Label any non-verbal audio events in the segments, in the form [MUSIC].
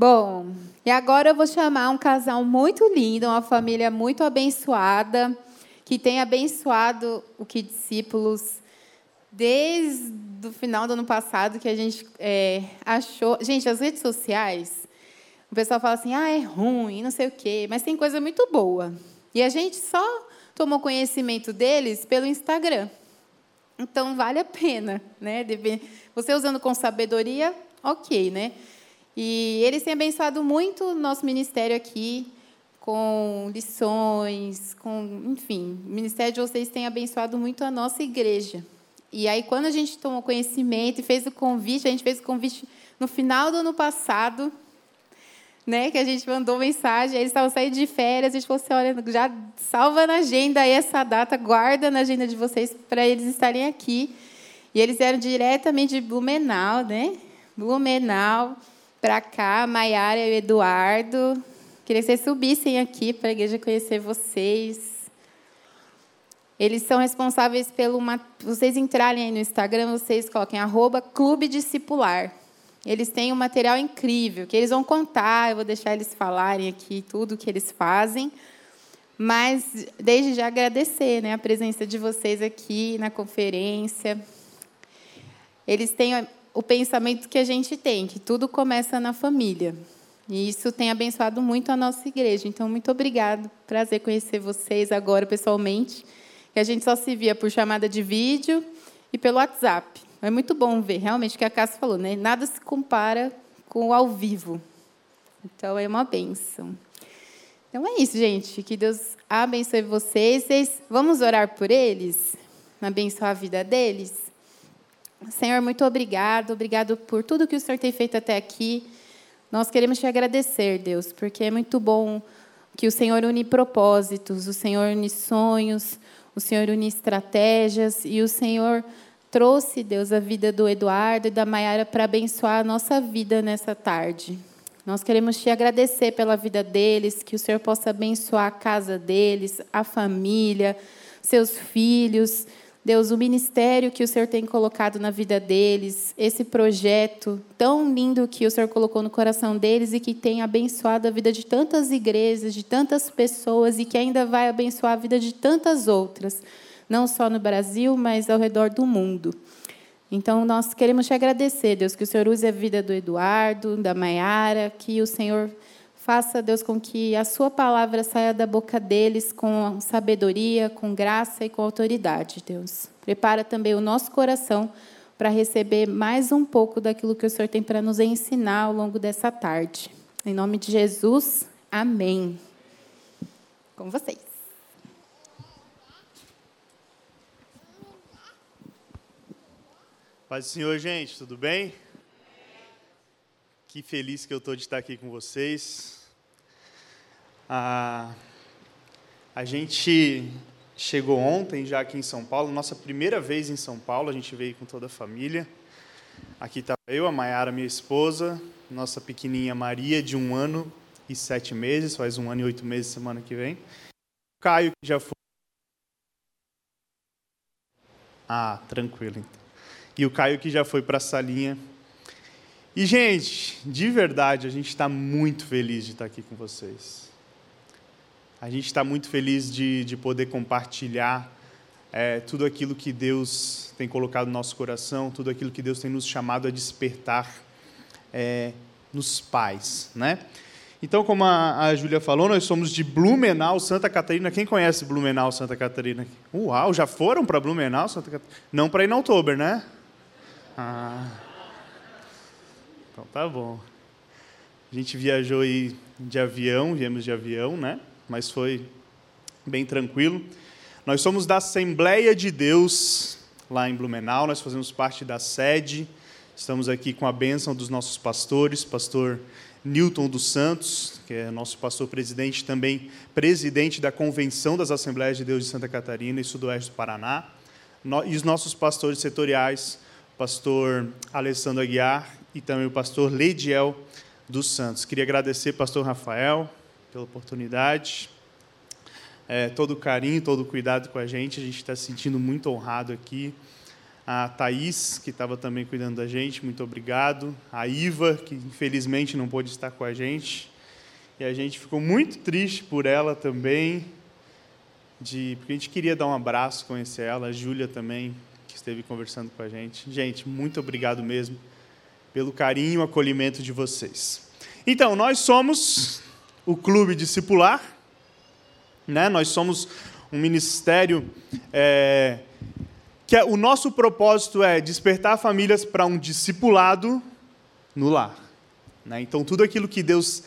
Bom, e agora eu vou chamar um casal muito lindo, uma família muito abençoada, que tem abençoado o que discípulos desde o final do ano passado que a gente é, achou. Gente, as redes sociais, o pessoal fala assim, ah, é ruim, não sei o quê, mas tem coisa muito boa. E a gente só tomou conhecimento deles pelo Instagram. Então vale a pena, né? Você usando com sabedoria, ok, né? E eles têm abençoado muito o nosso ministério aqui, com lições, com, enfim, o ministério de vocês tem abençoado muito a nossa igreja. E aí, quando a gente tomou conhecimento e fez o convite, a gente fez o convite no final do ano passado, né, que a gente mandou mensagem, eles estavam saindo de férias, a gente falou assim, olha, já salva na agenda aí essa data, guarda na agenda de vocês para eles estarem aqui. E eles vieram diretamente de Blumenau, né? Blumenau para cá, Maiara e o Eduardo. Queria que vocês subissem aqui para a igreja conhecer vocês. Eles são responsáveis pelo. Uma, vocês entrarem aí no Instagram, vocês coloquem arroba Clube Discipular. Eles têm um material incrível que eles vão contar, eu vou deixar eles falarem aqui tudo o que eles fazem. Mas, desde já, agradecer né, a presença de vocês aqui na conferência. Eles têm o pensamento que a gente tem, que tudo começa na família. E isso tem abençoado muito a nossa igreja. Então, muito obrigado. Prazer conhecer vocês agora pessoalmente. Que a gente só se via por chamada de vídeo e pelo WhatsApp. É muito bom ver, realmente, o que a Cássia falou, né? Nada se compara com o ao vivo. Então, é uma benção. Então, é isso, gente. Que Deus abençoe vocês. vocês vamos orar por eles? Abençoar a vida deles? Senhor, muito obrigado, obrigado por tudo que o Senhor tem feito até aqui. Nós queremos te agradecer, Deus, porque é muito bom que o Senhor une propósitos, o Senhor une sonhos, o Senhor une estratégias e o Senhor trouxe, Deus, a vida do Eduardo e da Maiara para abençoar a nossa vida nessa tarde. Nós queremos te agradecer pela vida deles, que o Senhor possa abençoar a casa deles, a família, seus filhos. Deus, o ministério que o Senhor tem colocado na vida deles, esse projeto tão lindo que o Senhor colocou no coração deles e que tem abençoado a vida de tantas igrejas, de tantas pessoas e que ainda vai abençoar a vida de tantas outras, não só no Brasil, mas ao redor do mundo. Então, nós queremos te agradecer, Deus, que o Senhor use a vida do Eduardo, da Maiara, que o Senhor Faça, Deus, com que a sua palavra saia da boca deles com sabedoria, com graça e com autoridade, Deus. Prepara também o nosso coração para receber mais um pouco daquilo que o Senhor tem para nos ensinar ao longo dessa tarde. Em nome de Jesus, amém. Com vocês. Paz do Senhor, gente, tudo bem? Que feliz que eu estou de estar aqui com vocês. A, gente chegou ontem já aqui em São Paulo, nossa primeira vez em São Paulo, a gente veio com toda a família. Aqui está eu, a Maiara, minha esposa, nossa pequenininha Maria, de um ano e sete meses, faz um ano e oito meses semana que vem. O Caio, que já foi. Ah, tranquilo então. E o Caio, que já foi para a salinha. E, gente, de verdade, a gente está muito feliz de estar aqui com vocês. A gente está muito feliz de, de poder compartilhar é, tudo aquilo que Deus tem colocado no nosso coração, tudo aquilo que Deus tem nos chamado a despertar é, nos pais, né? Então, como a, a Júlia falou, nós somos de Blumenau, Santa Catarina. Quem conhece Blumenau, Santa Catarina? Uau, já foram para Blumenau, Santa Catarina? Não para ir no outubro, né? Ah. Então tá bom. A gente viajou aí de avião, viemos de avião, né? Mas foi bem tranquilo. Nós somos da Assembleia de Deus, lá em Blumenau, nós fazemos parte da sede. Estamos aqui com a bênção dos nossos pastores, pastor Newton dos Santos, que é nosso pastor presidente, também presidente da Convenção das Assembleias de Deus de Santa Catarina e Sudoeste do Paraná, e os nossos pastores setoriais, pastor Alessandro Aguiar e também o pastor Leidiel dos Santos. Queria agradecer pastor Rafael, pela oportunidade, é, todo o carinho, todo o cuidado com a gente. A gente está se sentindo muito honrado aqui. A Thaís, que estava também cuidando da gente, muito obrigado. A Iva, que infelizmente não pôde estar com a gente. E a gente ficou muito triste por ela também, de, porque a gente queria dar um abraço, conhecer ela. A Júlia também, que esteve conversando com a gente. Gente, muito obrigado mesmo pelo carinho e acolhimento de vocês. Então, nós somos o Clube Discipular, né? nós somos um ministério é, que é, o nosso propósito é despertar famílias para um discipulado no lar. Né? Então, tudo aquilo que Deus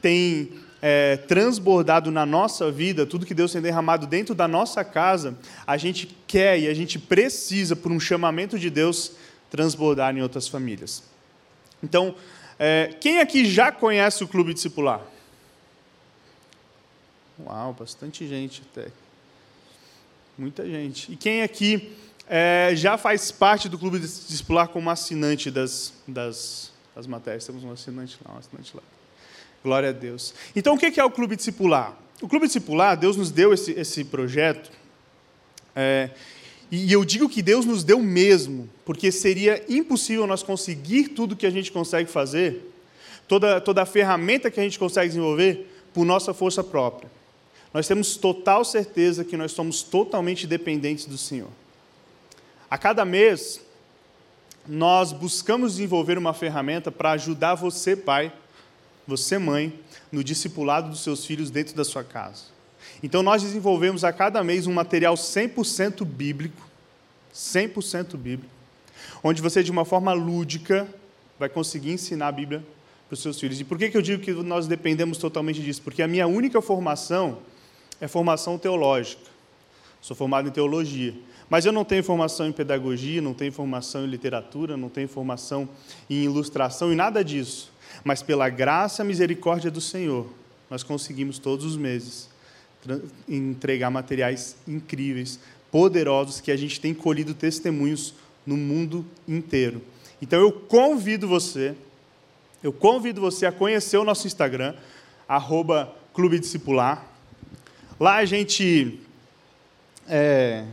tem é, transbordado na nossa vida, tudo que Deus tem derramado dentro da nossa casa, a gente quer e a gente precisa, por um chamamento de Deus, transbordar em outras famílias. Então, é, quem aqui já conhece o Clube Discipular? Uau, bastante gente até. Muita gente. E quem aqui é, já faz parte do Clube Discipular como assinante das, das, das matérias? Temos um assinante lá, um assinante lá. Glória a Deus. Então, o que é o Clube Discipular? O Clube Discipular, Deus nos deu esse, esse projeto, é, e eu digo que Deus nos deu mesmo, porque seria impossível nós conseguir tudo que a gente consegue fazer, toda, toda a ferramenta que a gente consegue desenvolver, por nossa força própria. Nós temos total certeza que nós somos totalmente dependentes do Senhor. A cada mês, nós buscamos desenvolver uma ferramenta para ajudar você, pai, você, mãe, no discipulado dos seus filhos dentro da sua casa. Então, nós desenvolvemos a cada mês um material 100% bíblico, 100% bíblico, onde você, de uma forma lúdica, vai conseguir ensinar a Bíblia para os seus filhos. E por que, que eu digo que nós dependemos totalmente disso? Porque a minha única formação é formação teológica. Sou formado em teologia. Mas eu não tenho formação em pedagogia, não tenho formação em literatura, não tenho formação em ilustração e nada disso. Mas pela graça e misericórdia do Senhor, nós conseguimos todos os meses entregar materiais incríveis, poderosos, que a gente tem colhido testemunhos no mundo inteiro. Então eu convido você, eu convido você a conhecer o nosso Instagram, arroba Clube Discipular. Lá a gente, é,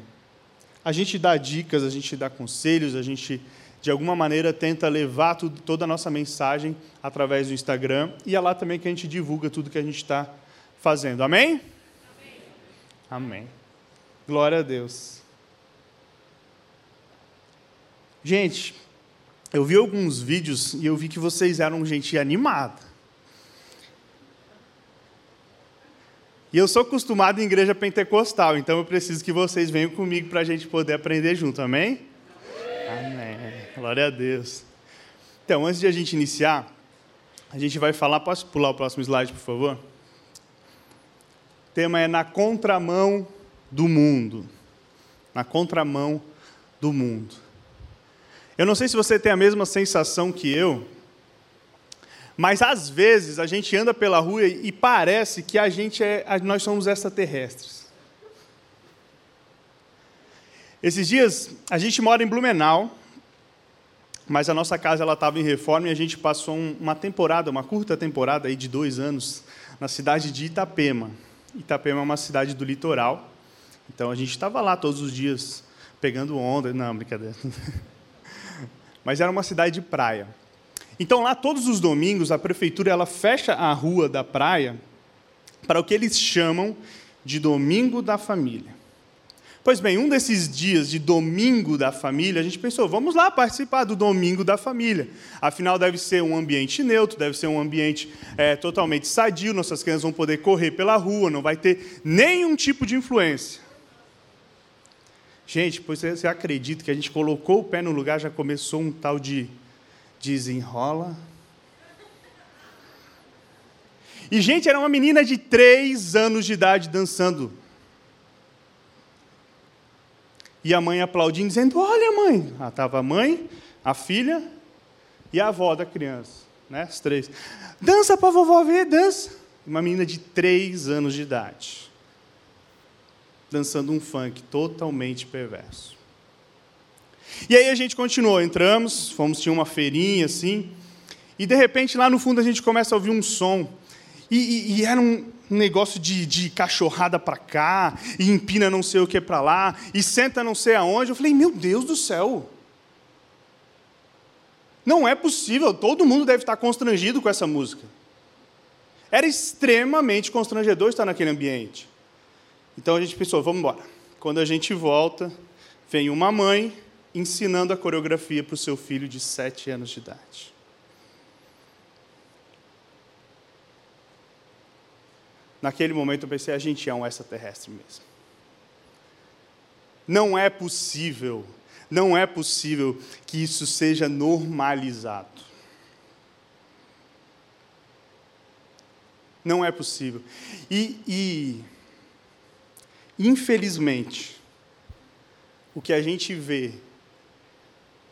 a gente dá dicas, a gente dá conselhos, a gente de alguma maneira tenta levar tudo, toda a nossa mensagem através do Instagram e é lá também que a gente divulga tudo que a gente está fazendo. Amém? Amém. Glória a Deus. Gente, eu vi alguns vídeos e eu vi que vocês eram gente animada. E eu sou acostumado em igreja pentecostal, então eu preciso que vocês venham comigo para a gente poder aprender junto, amém? Amém. Glória a Deus. Então, antes de a gente iniciar, a gente vai falar. Posso pular o próximo slide, por favor? O tema é na contramão do mundo. Na contramão do mundo. Eu não sei se você tem a mesma sensação que eu, mas às vezes a gente anda pela rua e parece que a gente é, nós somos extraterrestres. Esses dias a gente mora em Blumenau, mas a nossa casa ela estava em reforma e a gente passou uma temporada, uma curta temporada aí de dois anos na cidade de Itapema. Itapema é uma cidade do litoral. Então a gente estava lá todos os dias pegando onda. Não, brincadeira. [LAUGHS] Mas era uma cidade de praia. Então lá todos os domingos a prefeitura ela fecha a rua da praia para o que eles chamam de domingo da família. Pois bem, um desses dias de domingo da família, a gente pensou, vamos lá participar do domingo da família. Afinal, deve ser um ambiente neutro, deve ser um ambiente é, totalmente sadio, nossas crianças vão poder correr pela rua, não vai ter nenhum tipo de influência. Gente, pois você acredita que a gente colocou o pé no lugar, já começou um tal de desenrola? E, gente, era uma menina de três anos de idade dançando e a mãe aplaudindo, dizendo: Olha, mãe. Ah, estava a mãe, a filha e a avó da criança, né? As três. Dança para vovó ver, dança. Uma menina de três anos de idade, dançando um funk totalmente perverso. E aí a gente continuou, entramos, fomos, tinha uma feirinha assim, e de repente lá no fundo a gente começa a ouvir um som. E, e, e era um, negócio de, de cachorrada para cá, e empina não sei o que para lá, e senta não sei aonde. Eu falei, meu Deus do céu, Não é possível, todo mundo deve estar constrangido com essa música. Era extremamente constrangedor estar naquele ambiente. Então a gente pensou, vamos embora. Quando a gente volta, vem uma mãe ensinando a coreografia para o seu filho de sete anos de idade. Naquele momento eu pensei, a gente é um extraterrestre mesmo. Não é possível, não é possível que isso seja normalizado. Não é possível. E, e infelizmente, o que a gente vê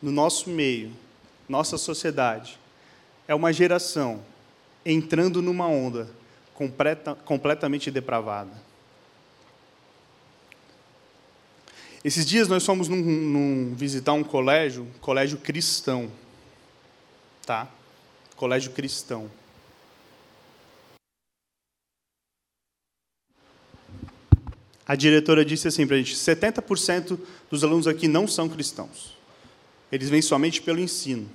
no nosso meio, nossa sociedade, é uma geração entrando numa onda completa, completamente depravada. Esses dias nós fomos num, num, visitar um colégio, colégio cristão, tá? Colégio cristão. A diretora disse assim para a gente: 70% dos alunos aqui não são cristãos. Eles vêm somente pelo ensino,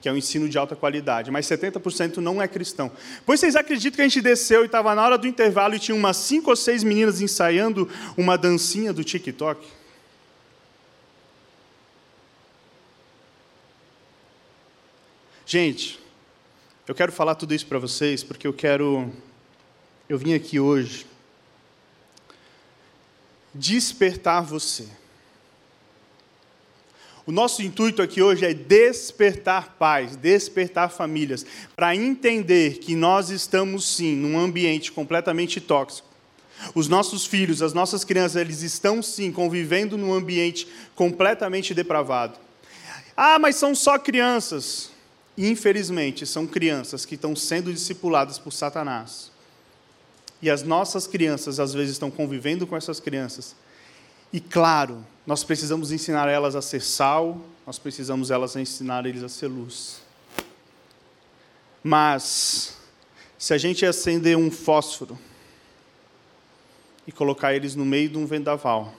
que é um ensino de alta qualidade, mas 70% não é cristão. Pois vocês acreditam que a gente desceu e estava na hora do intervalo e tinha umas cinco ou seis meninas ensaiando uma dancinha do TikTok? Gente, eu quero falar tudo isso para vocês porque eu quero. Eu vim aqui hoje despertar você. O nosso intuito aqui hoje é despertar pais, despertar famílias, para entender que nós estamos sim num ambiente completamente tóxico. Os nossos filhos, as nossas crianças, eles estão sim convivendo num ambiente completamente depravado. Ah, mas são só crianças. Infelizmente, são crianças que estão sendo discipuladas por Satanás. E as nossas crianças, às vezes, estão convivendo com essas crianças. E claro, nós precisamos ensinar elas a ser sal, nós precisamos elas ensinar eles a ser luz. Mas, se a gente acender um fósforo e colocar eles no meio de um vendaval,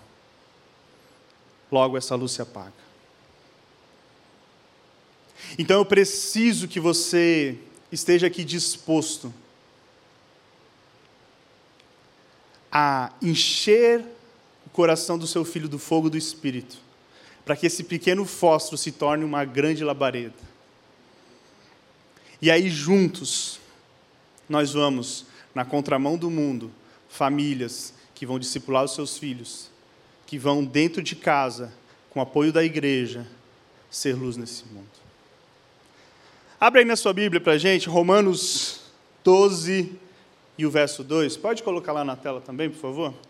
logo essa luz se apaga. Então eu preciso que você esteja aqui disposto a encher coração do seu filho do fogo do Espírito, para que esse pequeno fósforo se torne uma grande labareda. E aí, juntos, nós vamos, na contramão do mundo, famílias que vão discipular os seus filhos, que vão dentro de casa, com apoio da igreja, ser luz nesse mundo. Abre aí na sua Bíblia para a gente, Romanos 12 e o verso 2. Pode colocar lá na tela também, por favor?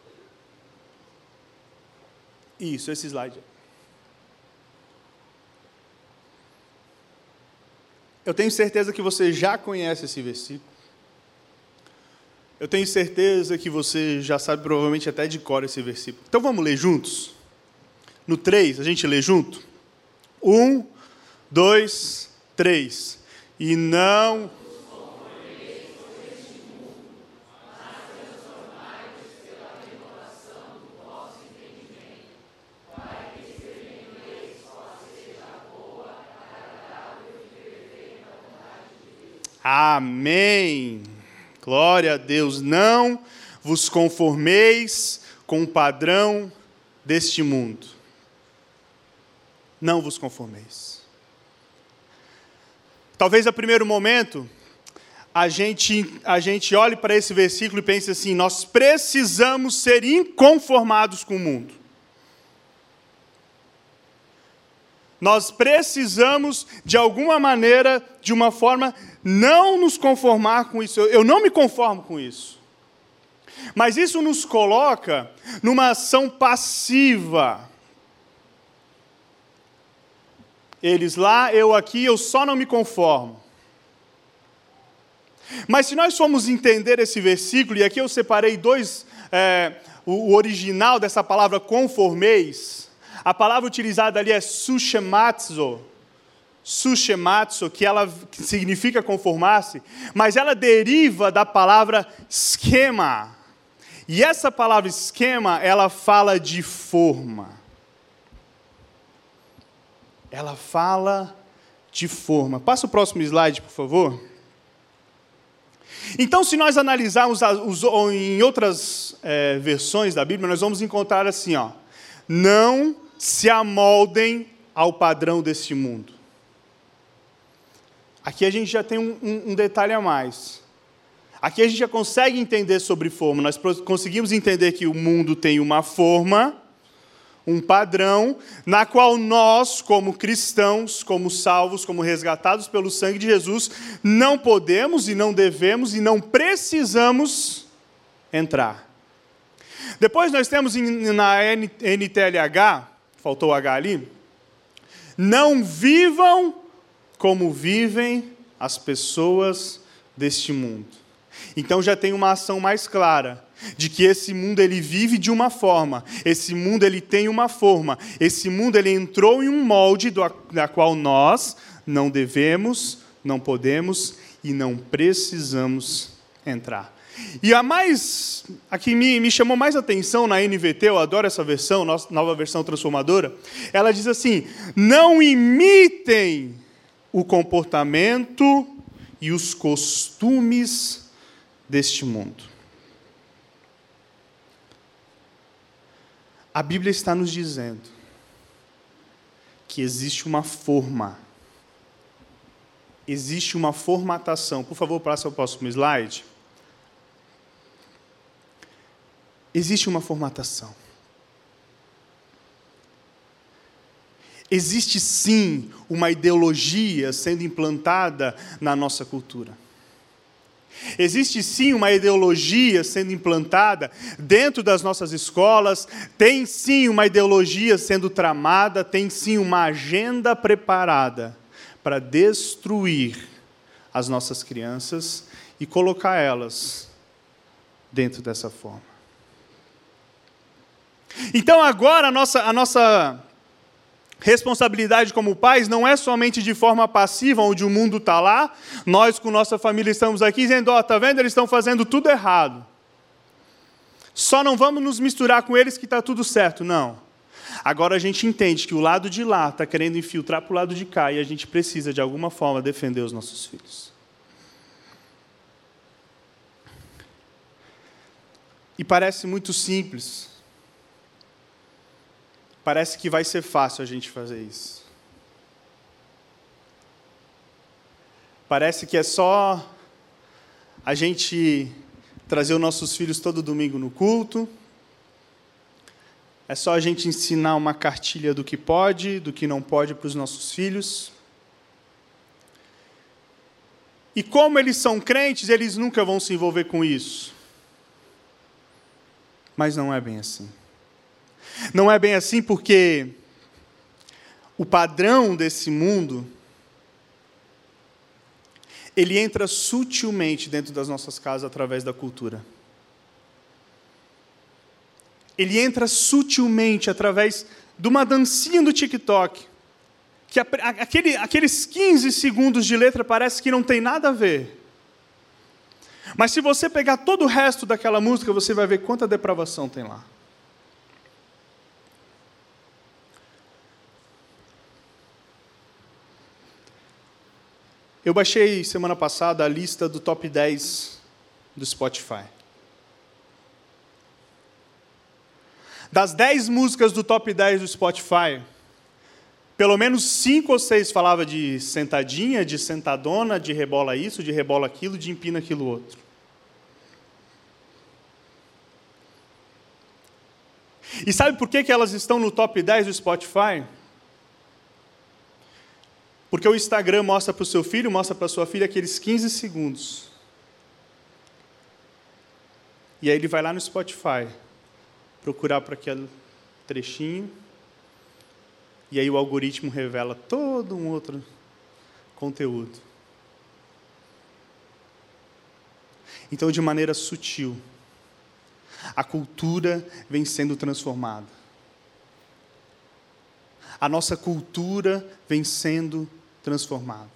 Isso, esse slide. Eu tenho certeza que você já conhece esse versículo. Eu tenho certeza que você já sabe provavelmente até de cor esse versículo. Então vamos ler juntos? No 3, a gente lê junto? 1, 2, 3. E não Amém. Glória a Deus. Não vos conformeis com o padrão deste mundo. Não vos conformeis. Talvez a primeiro momento a gente, a gente olhe para esse versículo e pense assim: nós precisamos ser inconformados com o mundo. Nós precisamos, de alguma maneira, de uma forma, não nos conformar com isso. Eu não me conformo com isso. Mas isso nos coloca numa ação passiva. Eles lá, eu aqui, eu só não me conformo. Mas se nós formos entender esse versículo, e aqui eu separei dois, é, o original dessa palavra conformeis, a palavra utilizada ali é sushematzo, sushematsu, que ela que significa conformar-se, mas ela deriva da palavra esquema. E essa palavra esquema, ela fala de forma. ela fala de forma. Passa o próximo slide, por favor. Então, se nós analisarmos os, em outras é, versões da Bíblia, nós vamos encontrar assim: ó, não se amoldem ao padrão deste mundo. Aqui a gente já tem um, um, um detalhe a mais. Aqui a gente já consegue entender sobre forma. Nós conseguimos entender que o mundo tem uma forma, um padrão, na qual nós, como cristãos, como salvos, como resgatados pelo sangue de Jesus, não podemos e não devemos e não precisamos entrar. Depois nós temos na NTLH, faltou o H ali, não vivam como vivem as pessoas deste mundo. Então já tem uma ação mais clara de que esse mundo ele vive de uma forma, esse mundo ele tem uma forma, esse mundo ele entrou em um molde do, da qual nós não devemos, não podemos e não precisamos entrar. E a mais, a que me, me chamou mais atenção na NVT, eu adoro essa versão, nossa nova versão transformadora, ela diz assim: não imitem o comportamento e os costumes deste mundo. A Bíblia está nos dizendo que existe uma forma, existe uma formatação. Por favor, passe ao próximo slide. Existe uma formatação. Existe sim uma ideologia sendo implantada na nossa cultura. Existe sim uma ideologia sendo implantada dentro das nossas escolas, tem sim uma ideologia sendo tramada, tem sim uma agenda preparada para destruir as nossas crianças e colocar elas dentro dessa forma. Então agora a nossa, a nossa Responsabilidade como pais não é somente de forma passiva, onde o mundo está lá, nós com nossa família estamos aqui dizendo: ó, oh, vendo, eles estão fazendo tudo errado. Só não vamos nos misturar com eles que está tudo certo. Não. Agora a gente entende que o lado de lá está querendo infiltrar para o lado de cá e a gente precisa, de alguma forma, defender os nossos filhos. E parece muito simples, parece que vai ser fácil a gente fazer isso. Parece que é só a gente trazer os nossos filhos todo domingo no culto. É só a gente ensinar uma cartilha do que pode, do que não pode para os nossos filhos. E como eles são crentes, eles nunca vão se envolver com isso. Mas não é bem assim. Não é bem assim porque o padrão desse mundo ele entra sutilmente dentro das nossas casas através da cultura. Ele entra sutilmente através de uma dancinha do TikTok, que aquele, aqueles 15 segundos de letra parece que não tem nada a ver. Mas se você pegar todo o resto daquela música, você vai ver quanta depravação tem lá. Eu baixei semana passada a lista do top 10 do Spotify. Das 10 músicas do top 10 do Spotify, pelo menos 5 ou 6 falava de sentadinha, de sentadona, de rebola isso, de rebola aquilo, de empina aquilo outro. E sabe por que, que elas estão no top 10 do Spotify? Porque o Instagram mostra para o seu filho, mostra para a sua filha aqueles 15 segundos. E aí ele vai lá no Spotify procurar por aquele trechinho. E aí o algoritmo revela todo um outro conteúdo. Então, de maneira sutil, a cultura vem sendo transformada. A nossa cultura vem sendo transformado.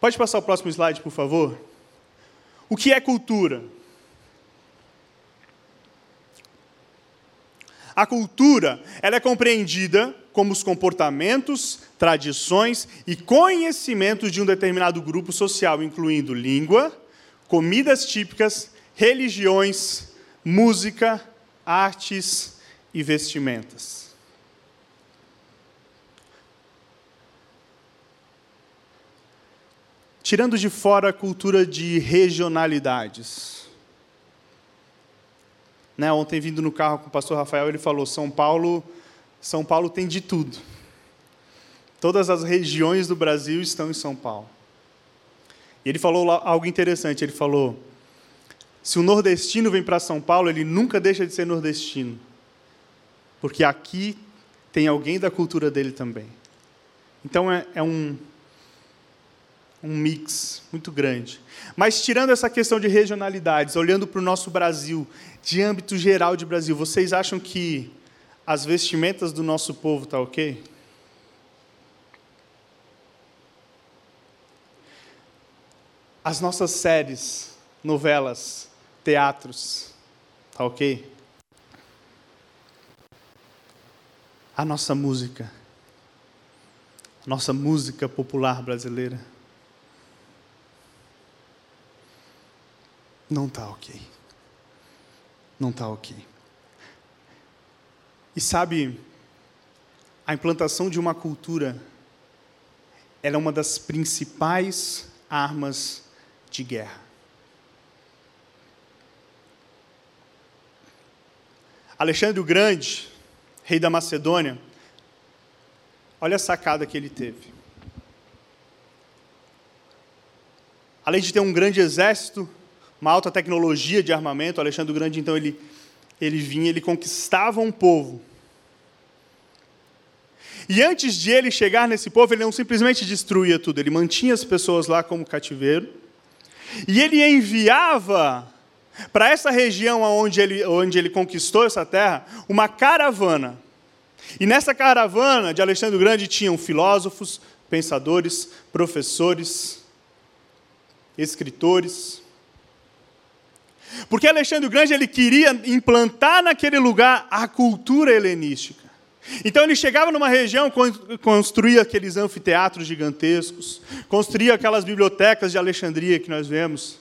Pode passar o próximo slide, por favor? O que é cultura? A cultura, ela é compreendida como os comportamentos, tradições e conhecimentos de um determinado grupo social, incluindo língua, comidas típicas, religiões, música, artes e vestimentas. Tirando de fora a cultura de regionalidades. Né, ontem, vindo no carro com o pastor Rafael, ele falou: São Paulo, São Paulo tem de tudo. Todas as regiões do Brasil estão em São Paulo. E ele falou algo interessante. Ele falou: se o nordestino vem para São Paulo, ele nunca deixa de ser nordestino. Porque aqui tem alguém da cultura dele também. Então é, é um, um mix muito grande. Mas tirando essa questão de regionalidades, olhando para o nosso Brasil, de âmbito geral de Brasil, vocês acham que as vestimentas do nosso povo tá ok? As nossas séries, novelas, teatros. Tá ok? A nossa música. A nossa música popular brasileira. Não tá ok. Não tá ok. E sabe, a implantação de uma cultura ela é uma das principais armas de guerra. Alexandre o Grande, rei da Macedônia, olha a sacada que ele teve. Além de ter um grande exército, uma alta tecnologia de armamento, Alexandre o Grande, então, ele, ele vinha, ele conquistava um povo. E antes de ele chegar nesse povo, ele não simplesmente destruía tudo, ele mantinha as pessoas lá como cativeiro, e ele enviava para essa região onde ele, onde ele conquistou essa terra, uma caravana. E nessa caravana de Alexandre o Grande tinham filósofos, pensadores, professores, escritores. Porque Alexandre o Grande ele queria implantar naquele lugar a cultura helenística. Então ele chegava numa região, construía aqueles anfiteatros gigantescos, construía aquelas bibliotecas de Alexandria que nós vemos.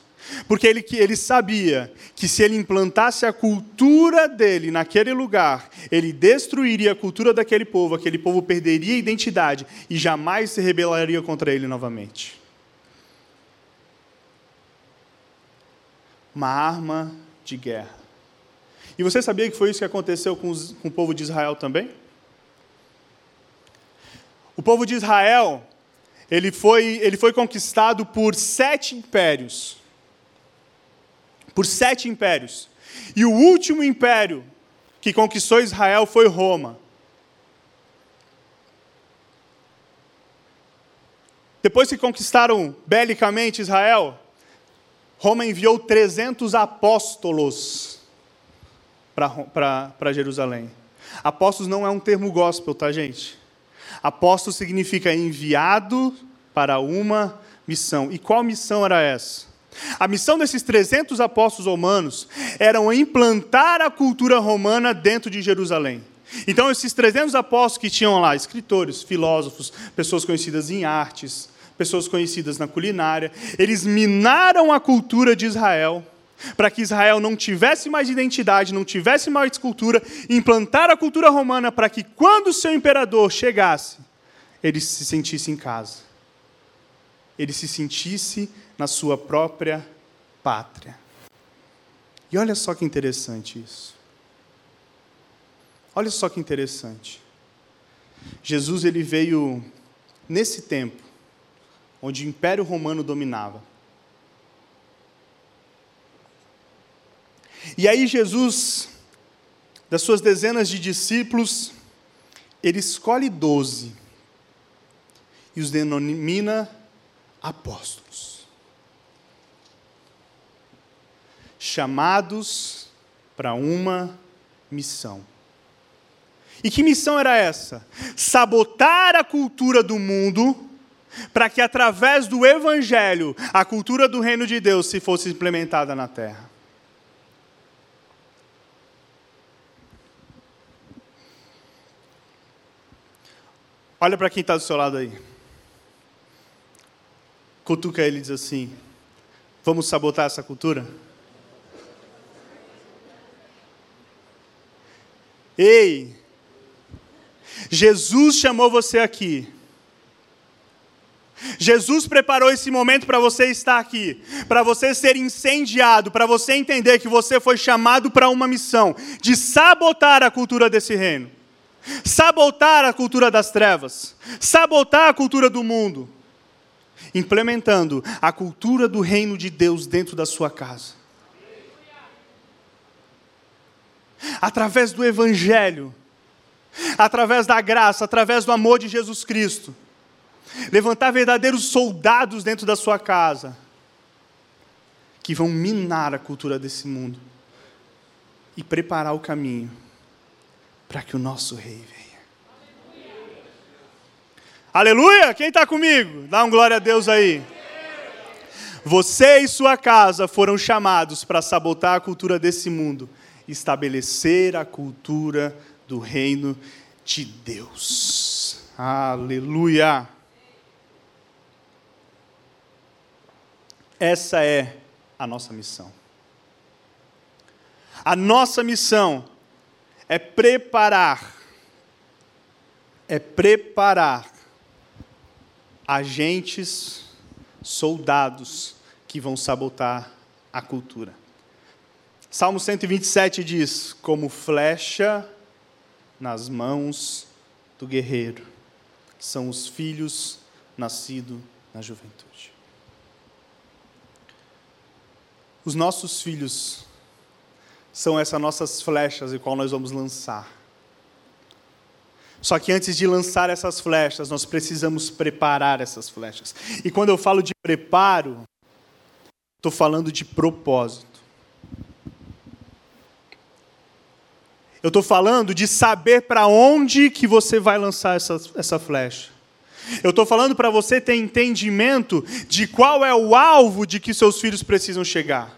Porque ele, ele sabia que se ele implantasse a cultura dele naquele lugar, ele destruiria a cultura daquele povo, aquele povo perderia a identidade e jamais se rebelaria contra ele novamente. Uma arma de guerra. E você sabia que foi isso que aconteceu com, os, com o povo de Israel também? O povo de Israel, ele foi, ele foi conquistado por sete impérios por sete impérios. E o último império que conquistou Israel foi Roma. Depois que conquistaram belicamente Israel, Roma enviou 300 apóstolos para Jerusalém. Apóstolos não é um termo gospel, tá, gente? Apóstolo significa enviado para uma missão. E qual missão era essa? A missão desses 300 apóstolos romanos era implantar a cultura romana dentro de Jerusalém. Então, esses 300 apóstolos que tinham lá, escritores, filósofos, pessoas conhecidas em artes, pessoas conhecidas na culinária, eles minaram a cultura de Israel, para que Israel não tivesse mais identidade, não tivesse mais cultura, implantar a cultura romana para que, quando o seu imperador chegasse, ele se sentisse em casa. Ele se sentisse na sua própria pátria. E olha só que interessante isso. Olha só que interessante. Jesus ele veio nesse tempo onde o Império Romano dominava. E aí Jesus, das suas dezenas de discípulos, ele escolhe doze e os denomina apóstolos. chamados para uma missão. E que missão era essa? Sabotar a cultura do mundo, para que através do Evangelho a cultura do reino de Deus se fosse implementada na terra. Olha para quem está do seu lado aí. Cutuca ele e diz assim: Vamos sabotar essa cultura? Ei, Jesus chamou você aqui Jesus preparou esse momento para você estar aqui, para você ser incendiado, para você entender que você foi chamado para uma missão de sabotar a cultura desse reino, sabotar a cultura das trevas, sabotar a cultura do mundo, implementando a cultura do reino de Deus dentro da sua casa. Através do Evangelho, através da graça, através do amor de Jesus Cristo levantar verdadeiros soldados dentro da sua casa, que vão minar a cultura desse mundo e preparar o caminho para que o nosso rei venha. Aleluia! Quem está comigo? Dá um glória a Deus aí. Você e sua casa foram chamados para sabotar a cultura desse mundo, estabelecer a cultura do reino de Deus. Aleluia! Essa é a nossa missão. A nossa missão é preparar, é preparar agentes, soldados que vão sabotar a cultura. Salmo 127 diz: como flecha nas mãos do guerreiro, são os filhos nascidos na juventude. Os nossos filhos são essas nossas flechas em qual nós vamos lançar. Só que antes de lançar essas flechas, nós precisamos preparar essas flechas. E quando eu falo de preparo, estou falando de propósito. Eu estou falando de saber para onde que você vai lançar essa, essa flecha. Eu estou falando para você ter entendimento de qual é o alvo de que seus filhos precisam chegar.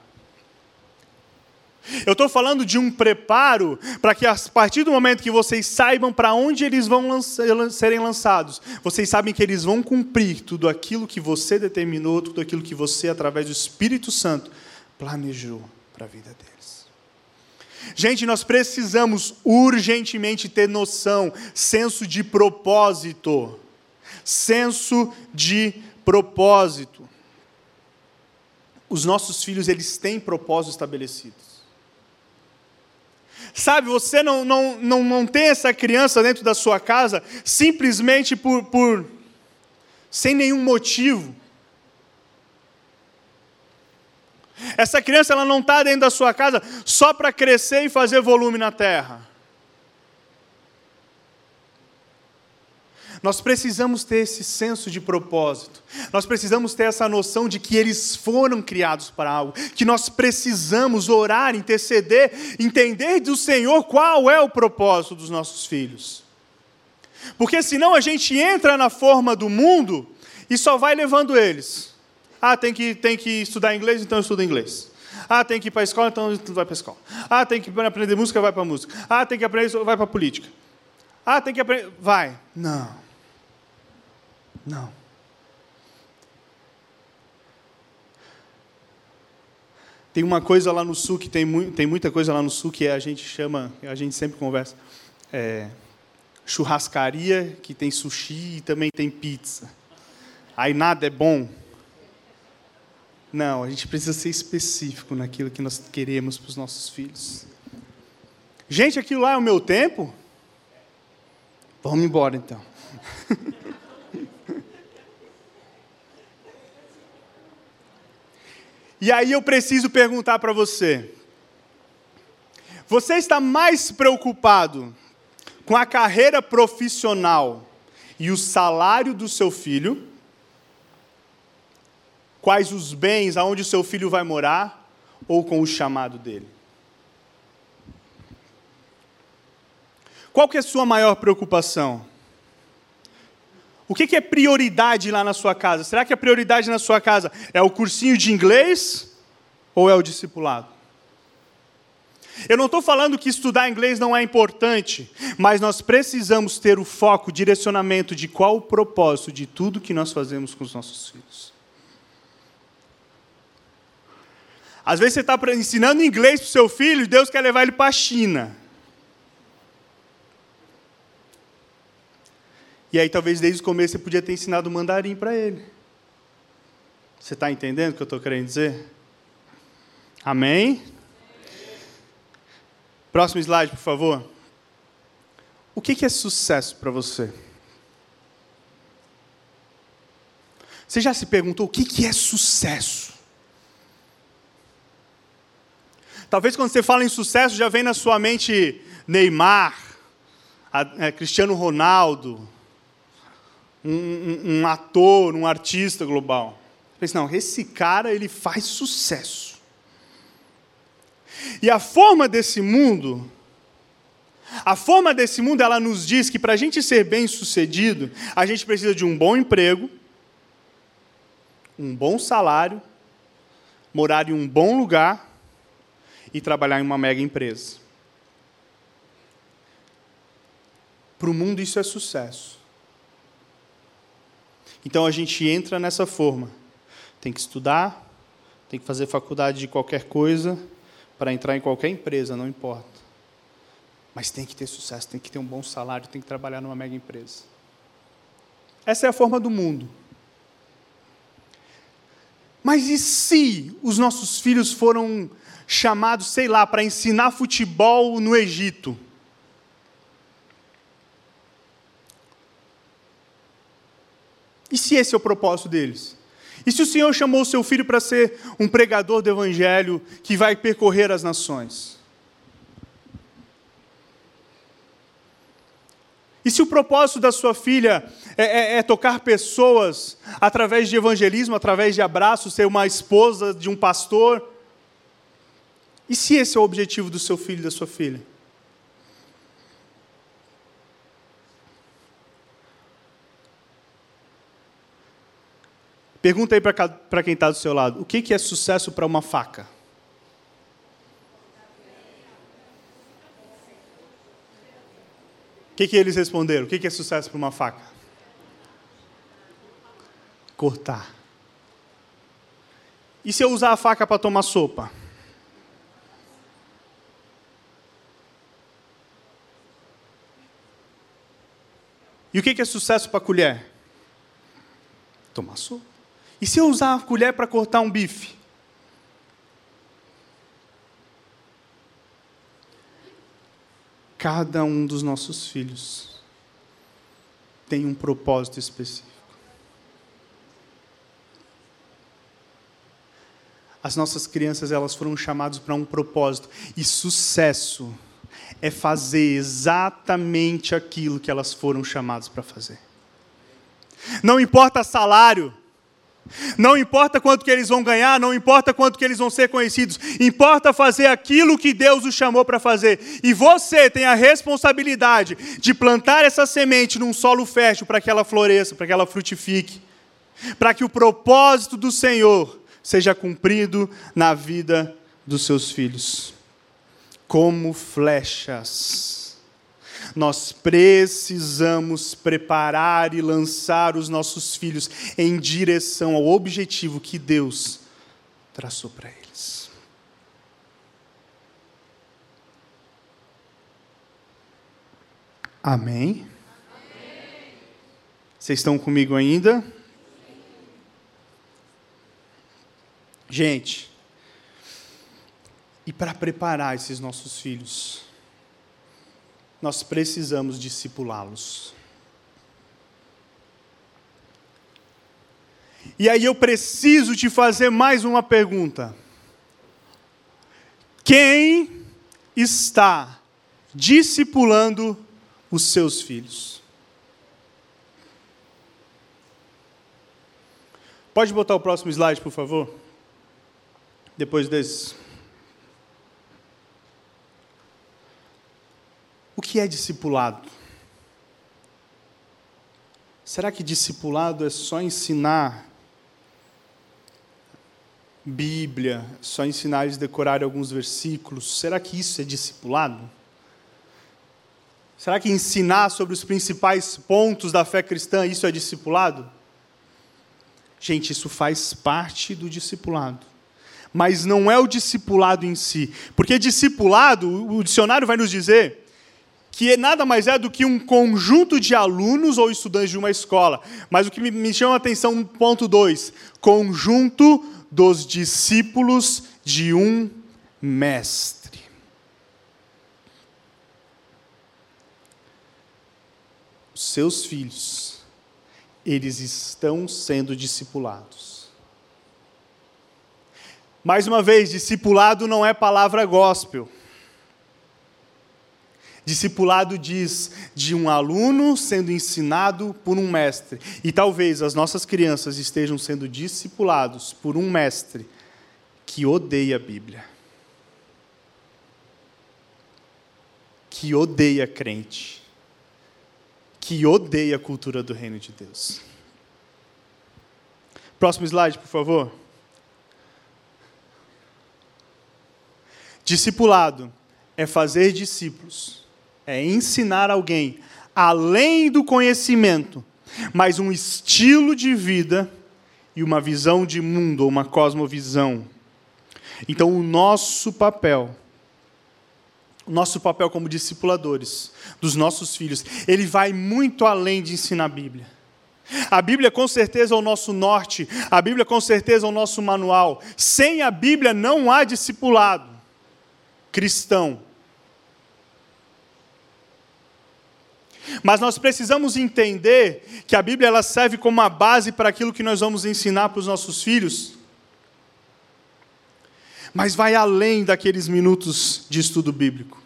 Eu estou falando de um preparo para que, a partir do momento que vocês saibam para onde eles vão serem lançados, vocês sabem que eles vão cumprir tudo aquilo que você determinou, tudo aquilo que você, através do Espírito Santo, planejou para a vida deles. Gente, nós precisamos urgentemente ter noção, senso de propósito. Senso de propósito. Os nossos filhos, eles têm propósitos estabelecidos. Sabe, você não, não, não, não tem essa criança dentro da sua casa simplesmente por, por sem nenhum motivo. Essa criança ela não está dentro da sua casa só para crescer e fazer volume na terra. Nós precisamos ter esse senso de propósito. Nós precisamos ter essa noção de que eles foram criados para algo, que nós precisamos orar, interceder, entender do Senhor qual é o propósito dos nossos filhos. Porque senão a gente entra na forma do mundo e só vai levando eles. Ah, tem que, tem que estudar inglês, então eu estudo inglês. Ah, tem que ir para a escola, então vai para a escola. Ah, tem que aprender música, vai para a música. Ah, tem que aprender, vai para a política. Ah, tem que aprender. Vai. Não. Não. Tem uma coisa lá no sul que tem, mu tem muita coisa lá no sul que a gente chama, a gente sempre conversa, é, churrascaria que tem sushi e também tem pizza. Aí nada é bom. Não, a gente precisa ser específico naquilo que nós queremos para os nossos filhos. Gente, aquilo lá é o meu tempo? Vamos embora então. [LAUGHS] E aí eu preciso perguntar para você: você está mais preocupado com a carreira profissional e o salário do seu filho? Quais os bens, aonde o seu filho vai morar? Ou com o chamado dele? Qual que é a sua maior preocupação? O que, é prioridade lá na sua casa? Será que a prioridade na sua casa é o cursinho de inglês ou é o discipulado? Eu não estou falando que estudar inglês não é importante, mas nós precisamos ter o foco, o direcionamento de qual o propósito de tudo que nós fazemos com os nossos filhos. Às vezes você está ensinando inglês para o seu filho e Deus quer levar ele para a China. E aí talvez desde o começo você podia ter ensinado mandarim para ele. Você está entendendo o que eu estou querendo dizer? Amém? Próximo slide, por favor. O que é sucesso para você? Você já se perguntou o que é sucesso? Talvez quando você fala em sucesso já vem na sua mente Neymar, é, Cristiano Ronaldo, um, um, ator, um artista global. Pense, não, esse cara ele faz sucesso. E a forma desse mundo, a forma desse mundo, ela nos diz que para a gente ser bem sucedido, a gente precisa de um bom emprego, um bom salário, morar em um bom lugar e trabalhar em uma mega empresa. Para o mundo isso é sucesso. Então a gente entra nessa forma. Tem que estudar, tem que fazer faculdade de qualquer coisa para entrar em qualquer empresa, não importa. Mas tem que ter sucesso, tem que ter um bom salário, tem que trabalhar numa mega empresa. Essa é a forma do mundo. Mas e se os nossos filhos foram chamados, sei lá, para ensinar futebol no Egito? E se esse é o propósito deles? E se o Senhor chamou o seu filho para ser um pregador do Evangelho que vai percorrer as nações? E se o propósito da sua filha é, é, é, tocar pessoas através de evangelismo, através de abraços, ser uma esposa de um pastor? E se esse é o objetivo do seu filho e da sua filha? Pergunta aí para quem está do seu lado: o que, que é sucesso para uma faca? O que, que eles responderam? O que, que é sucesso para uma faca? Cortar. E se eu usar a faca para tomar sopa? E o que é sucesso para a colher? Tomar sopa. E se eu usar a colher para cortar um bife? Cada um dos nossos filhos tem um propósito específico. As nossas crianças elas foram chamadas para um propósito e sucesso é fazer exatamente aquilo que elas foram chamadas para fazer. Não importa salário, não importa quanto que eles vão ganhar, não importa quanto que eles vão ser conhecidos, importa fazer aquilo que Deus os chamou para fazer. E você tem a responsabilidade de plantar essa semente num solo fértil para que ela floresça, para que ela frutifique, para que o propósito do Senhor seja cumprido na vida dos seus filhos. Como flechas nós precisamos preparar e lançar os nossos filhos em direção ao objetivo que Deus traçou para eles. Amém? Vocês estão comigo ainda? Gente, e para preparar esses nossos filhos, nós precisamos discipulá-los. E aí eu preciso te fazer mais uma pergunta. Quem está discipulando os seus filhos? Pode botar o próximo slide, por favor? Depois desse. O que é discipulado? Será que discipulado é só ensinar Bíblia, só ensinar eles a decorar alguns versículos. Será que isso é discipulado? Será que ensinar sobre os principais pontos da fé cristã, isso é discipulado? Gente, isso faz parte do discipulado. Mas não é o discipulado em si. Porque discipulado, o dicionário vai nos dizer que nada mais é do que um conjunto de alunos ou estudantes de uma escola. Mas o que me chama a atenção, ponto 2, conjunto dos discípulos de um mestre. Seus filhos, eles estão sendo discipulados. Mais uma vez, discipulado não é palavra gospel. Discipulado diz de um aluno sendo ensinado por um mestre. E talvez as nossas crianças estejam sendo discipulados por um mestre que odeia a Bíblia. Que odeia crente. Que odeia a cultura do reino de Deus. Próximo slide, por favor. Discipulado é fazer discípulos é ensinar alguém além do conhecimento, mas um estilo de vida e uma visão de mundo, uma cosmovisão. Então, o nosso papel, o nosso papel como discipuladores dos nossos filhos, ele vai muito além de ensinar a Bíblia. A Bíblia com certeza é o nosso norte, a Bíblia com certeza é o nosso manual. Sem a Bíblia não há discipulado cristão. Mas nós precisamos entender que a Bíblia ela serve como uma base para aquilo que nós vamos ensinar para os nossos filhos. Mas vai além daqueles minutos de estudo bíblico.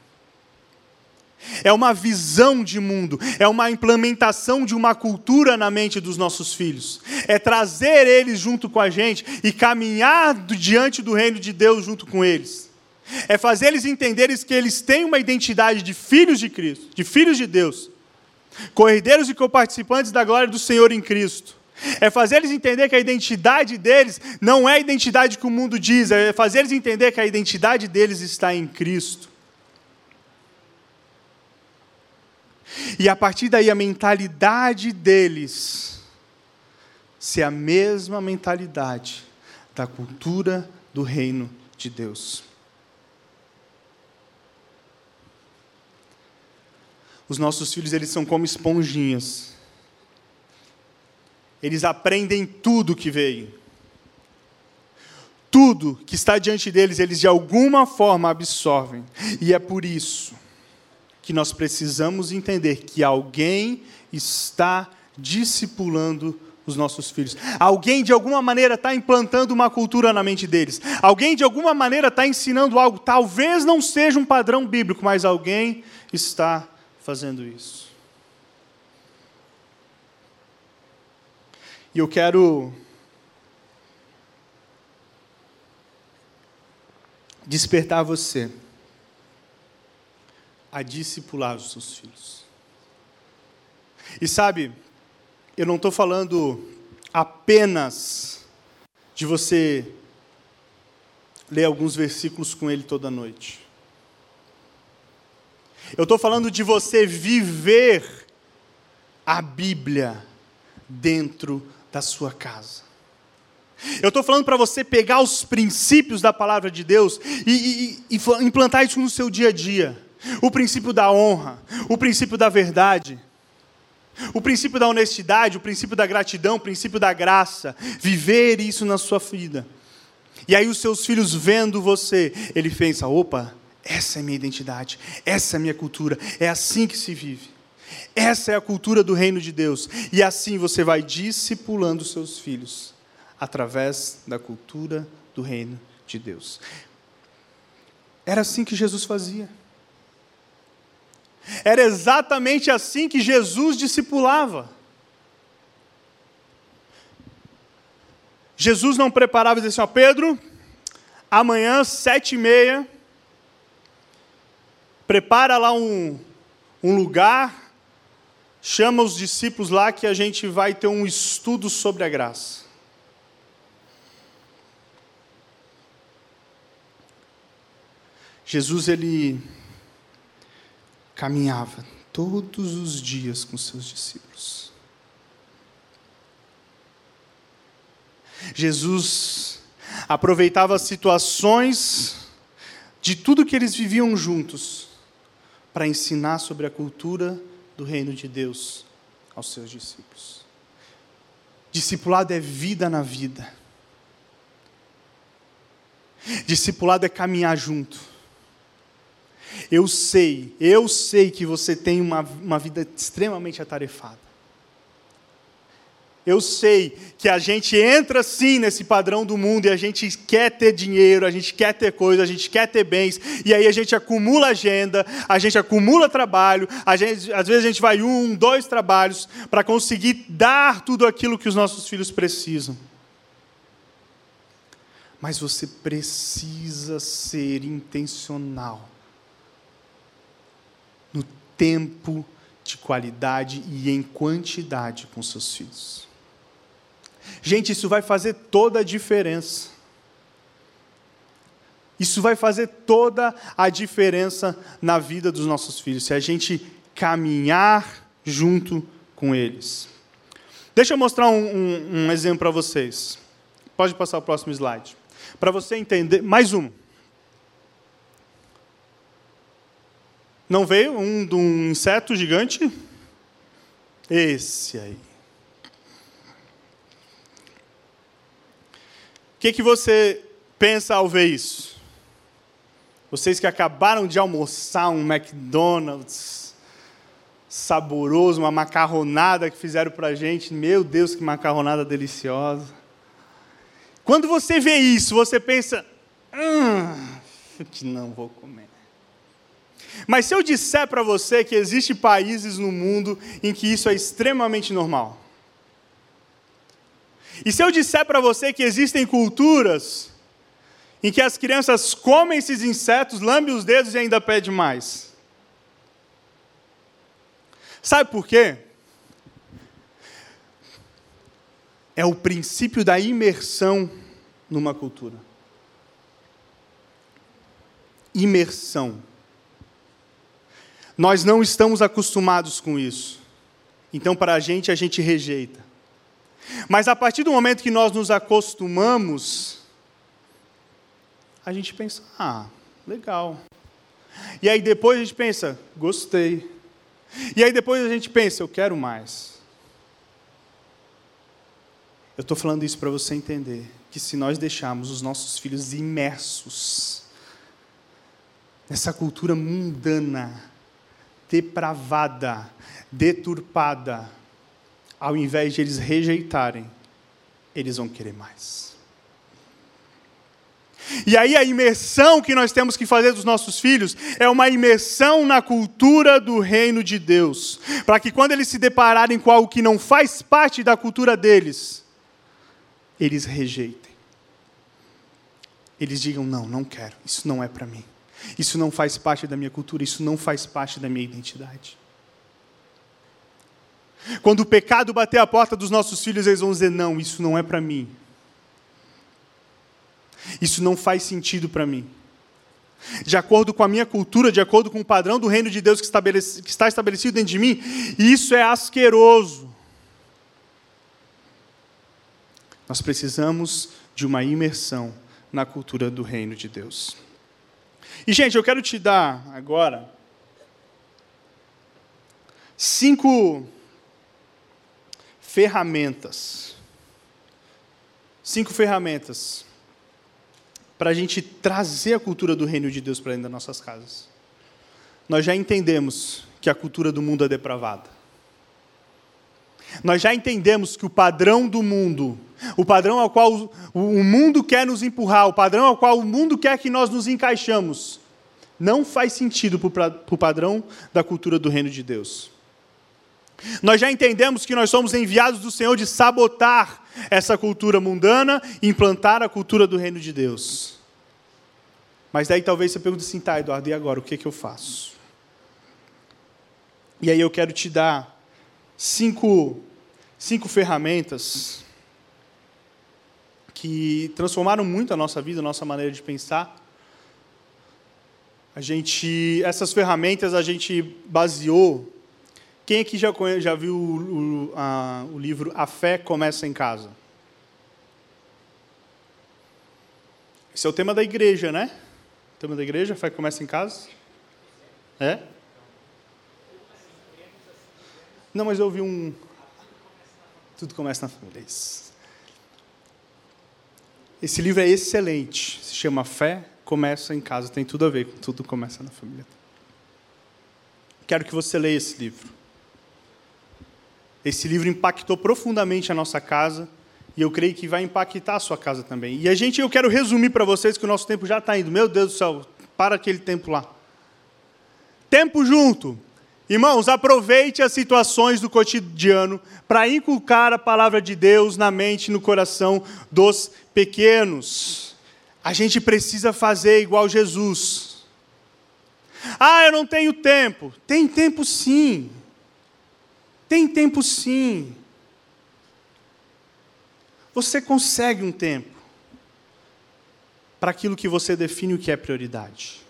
É uma visão de mundo, é uma implementação de uma cultura na mente dos nossos filhos. É trazer eles junto com a gente e caminhar diante do reino de Deus junto com eles. É fazer eles entenderem que eles têm uma identidade de filhos de Cristo, de filhos de Deus, Corredeiros e coparticipantes da glória do Senhor em Cristo. É fazer eles entender que a identidade deles não é a identidade que o mundo diz, é fazer eles entender que a identidade deles está em Cristo. E a partir daí a mentalidade deles ser a mesma mentalidade da cultura do reino de Deus. Os nossos filhos, eles são como esponjinhas. Eles aprendem tudo que veio. Tudo que está diante deles, eles de alguma forma absorvem. E é por isso que nós precisamos entender que alguém está discipulando os nossos filhos. Alguém de alguma maneira está implantando uma cultura na mente deles. Alguém de alguma maneira está ensinando algo. Talvez não seja um padrão bíblico, mas alguém está fazendo isso. E eu quero despertar você a discipular os seus filhos. E sabe, eu não estou falando apenas de você ler alguns versículos com ele toda noite. Eu estou falando de você viver a Bíblia dentro da sua casa. Eu estou falando para você pegar os princípios da palavra de Deus e, e, e, implantar isso no seu dia a dia. O princípio da honra, o princípio da verdade, o princípio da honestidade, o princípio da gratidão, o princípio da graça. Viver isso na sua vida. E aí os seus filhos vendo você, ele pensa: opa, essa é a minha identidade, essa é a minha cultura, é assim que se vive. Essa é a cultura do reino de Deus. E assim você vai discipulando seus filhos através da cultura do reino de Deus. Era assim que Jesus fazia. Era exatamente assim que Jesus discipulava. Jesus não preparava e dizia assim: ó, Pedro, amanhã, sete e meia, prepara lá um, um lugar, chama os discípulos lá que a gente vai ter um estudo sobre a graça. Jesus ele caminhava todos os dias com seus discípulos. Jesus aproveitava situações de tudo que eles viviam juntos para ensinar sobre a cultura do reino de Deus aos seus discípulos. Discipulado é vida na vida. Discipulado é caminhar junto. Eu sei, eu sei que você tem uma, uma vida extremamente atarefada. Eu sei que a gente entra sim nesse padrão do mundo e a gente quer ter dinheiro, a gente quer ter coisa, a gente quer ter bens, e aí a gente acumula agenda, a gente acumula trabalho, gente, às vezes a gente vai um, dois trabalhos para conseguir dar tudo aquilo que os nossos filhos precisam. Mas você precisa ser intencional no tempo de qualidade e em quantidade com seus filhos. Gente, isso vai fazer toda a diferença. Isso vai fazer toda a diferença na vida dos nossos filhos, se a gente caminhar junto com eles. Deixa eu mostrar um, um, um exemplo para vocês. Pode passar o próximo slide. Para você entender. Mais um. Não veio um de um inseto gigante? Esse aí. Que, que você pensa ao ver isso? Vocês que acabaram de almoçar um McDonald's saboroso, uma macarronada que fizeram para gente, meu Deus, que macarronada deliciosa. Quando você vê isso, você pensa, hum, que não vou comer. Mas se eu disser para você que existem países no mundo em que isso é extremamente normal, e se eu disser para você que existem culturas em que as crianças comem esses insetos, lambem os dedos e ainda pede mais? Sabe por quê? É o princípio da imersão numa cultura. Imersão. Nós não estamos acostumados com isso. Então, para a gente, a gente rejeita. Mas a partir do momento que nós nos acostumamos, a gente pensa, ah, legal. E aí depois a gente pensa, gostei. E aí depois a gente pensa, eu quero mais. Eu estou falando isso para você entender que se nós deixarmos os nossos filhos imersos nessa cultura mundana, depravada, deturpada, ao invés de eles rejeitarem, eles vão querer mais. E aí a imersão que nós temos que fazer dos nossos filhos é uma imersão na cultura do reino de Deus, para que quando eles se depararem com algo que não faz parte da cultura deles, eles rejeitem. Eles digam: "Não, não quero. Isso não é para mim. Isso não faz parte da minha cultura, isso não faz parte da minha identidade." Quando o pecado bater a porta dos nossos filhos, eles vão dizer: não, isso não é para mim. Isso não faz sentido para mim. De acordo com a minha cultura, de acordo com o padrão do reino de Deus que, que está estabelecido dentro de mim, isso é asqueroso. Nós precisamos de uma imersão na cultura do reino de Deus. E, gente, eu quero te dar agora cinco ferramentas. Cinco ferramentas para a gente trazer a cultura do reino de Deus para dentro das nossas casas. Nós já entendemos que a cultura do mundo é depravada. Nós já entendemos que o padrão do mundo, o padrão ao qual o mundo quer nos empurrar, o padrão ao qual o mundo quer que nós nos encaixamos, não faz sentido para o padrão da cultura do reino de Deus. Nós já entendemos que nós somos enviados do Senhor de sabotar essa cultura mundana e implantar a cultura do reino de Deus. Mas daí talvez você pergunte assim, tá, Eduardo, e agora? O que, é que eu faço? E aí eu quero te dar cinco, cinco ferramentas que transformaram muito a nossa vida, a nossa maneira de pensar. A gente, essas ferramentas a gente baseou. Quem aqui já, conhece, já viu o, o, a, o livro A Fé Começa em Casa? Esse é o tema da igreja, né? O tema da igreja, a fé começa em casa? É? Não, mas eu ouvi um. Tudo começa na família. Esse livro é excelente. Se chama Fé Começa em Casa. Tem tudo a ver com tudo começa na família. Quero que você leia esse livro. Esse livro impactou profundamente a nossa casa e eu creio que vai impactar a sua casa também. E a gente, eu quero resumir para vocês que o nosso tempo já está indo. Meu Deus do céu, para aquele tempo lá. Tempo junto. Irmãos, aproveite as situações do cotidiano para inculcar a palavra de Deus na mente e no coração dos pequenos. A gente precisa fazer igual Jesus. Ah, eu não tenho tempo. Tem tempo sim. Tem tempo sim. Você consegue um tempo para aquilo que você define o que é prioridade.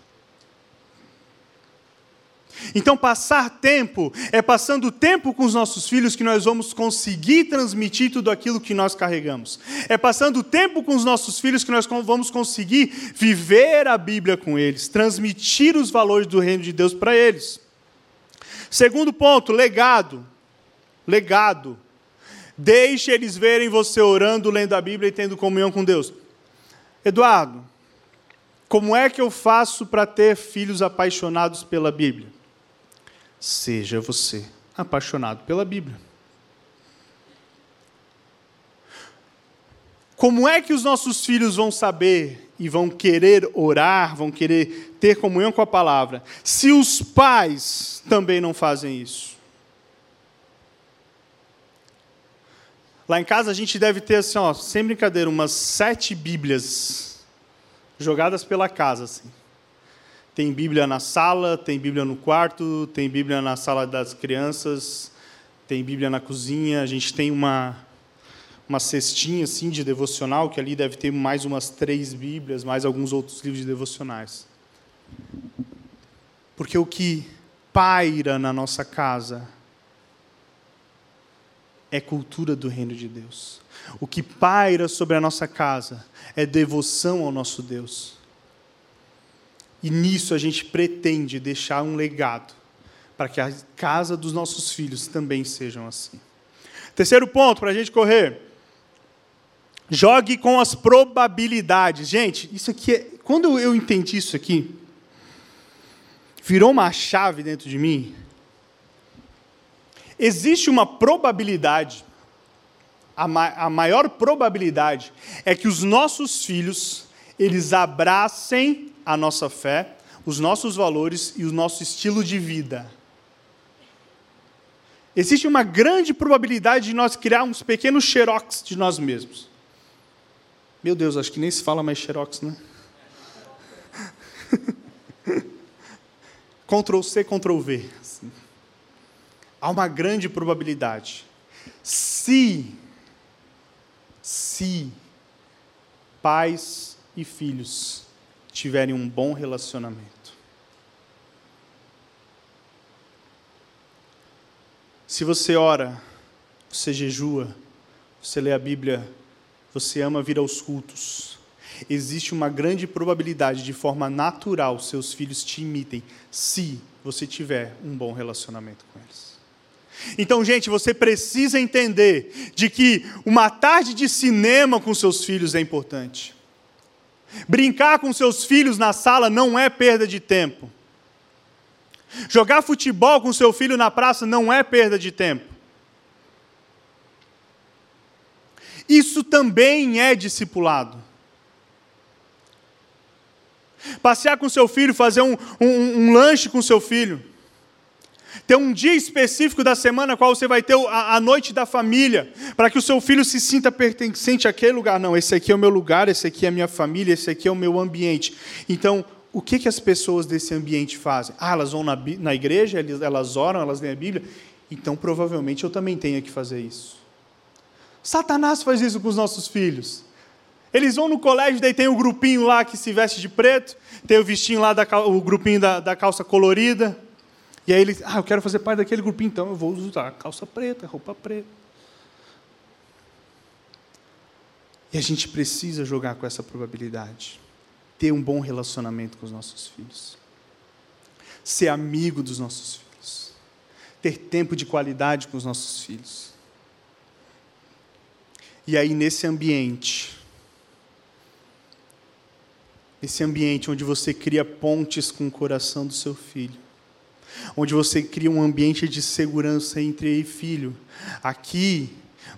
Então, passar tempo é passando tempo com os nossos filhos que nós vamos conseguir transmitir tudo aquilo que nós carregamos. É passando tempo com os nossos filhos que nós vamos conseguir viver a Bíblia com eles, transmitir os valores do reino de Deus para eles. Segundo ponto, legado. Legado. Deixe eles verem você orando, lendo a Bíblia e tendo comunhão com Deus. Eduardo, como é que eu faço para ter filhos apaixonados pela Bíblia? Seja você apaixonado pela Bíblia. Como é que os nossos filhos vão saber e vão querer orar, vão querer ter comunhão com a palavra, se os pais também não fazem isso? Lá em casa a gente deve ter, assim, ó, sem brincadeira, umas sete Bíblias jogadas pela casa, assim. Tem Bíblia na sala, tem Bíblia no quarto, tem Bíblia na sala das crianças, tem Bíblia na cozinha. A gente tem uma, uma cestinha assim de devocional, que ali deve ter mais umas três Bíblias, mais alguns outros livros de devocionais. Porque o que paira na nossa casa é cultura do reino de Deus. O que paira sobre a nossa casa é devoção ao nosso Deus. E nisso a gente pretende deixar um legado para que a casa dos nossos filhos também sejam assim. Terceiro ponto para a gente correr. Jogue com as probabilidades. Gente, isso aqui é. Quando eu entendi isso aqui, virou uma chave dentro de mim. Existe uma probabilidade, a, ma a maior probabilidade é que os nossos filhos eles abracem a nossa fé, os nossos valores e o nosso estilo de vida. Existe uma grande probabilidade de nós criarmos pequenos xerox de nós mesmos. Meu Deus, acho que nem se fala mais xerox, né? [LAUGHS] Ctrl C, Ctrl V. Há uma grande probabilidade. Se, se pais e filhos tiverem um bom relacionamento. Se você ora, você jejua, você lê a Bíblia, você ama vir aos cultos, existe uma grande probabilidade de forma natural seus filhos te imitem, se você tiver um bom relacionamento com eles. Então, gente, você precisa entender de que uma tarde de cinema com seus filhos é importante. Brincar com seus filhos na sala não é perda de tempo. Jogar futebol com seu filho na praça não é perda de tempo. Isso também é discipulado. Passear com seu filho, fazer um, um, um lanche com seu filho ter um dia específico da semana qual você vai ter a, a noite da família, para que o seu filho se sinta pertencente àquele lugar. Não, esse aqui é o meu lugar, esse aqui é a minha família, esse aqui é o meu ambiente. Então, o que, que as pessoas desse ambiente fazem? Ah, elas vão na, na igreja, elas oram, elas leem a Bíblia. Então, provavelmente, eu também tenho que fazer isso. Satanás faz isso com os nossos filhos. Eles vão no colégio, daí tem o grupinho lá que se veste de preto, tem o vestinho lá, da, o grupinho da, da calça colorida. E aí eles, ah, eu quero fazer parte daquele grupinho, então eu vou usar calça preta, roupa preta. E a gente precisa jogar com essa probabilidade. Ter um bom relacionamento com os nossos filhos. Ser amigo dos nossos filhos. Ter tempo de qualidade com os nossos filhos. E aí, nesse ambiente, esse ambiente onde você cria pontes com o coração do seu filho, onde você cria um ambiente de segurança entre ei filho. Aqui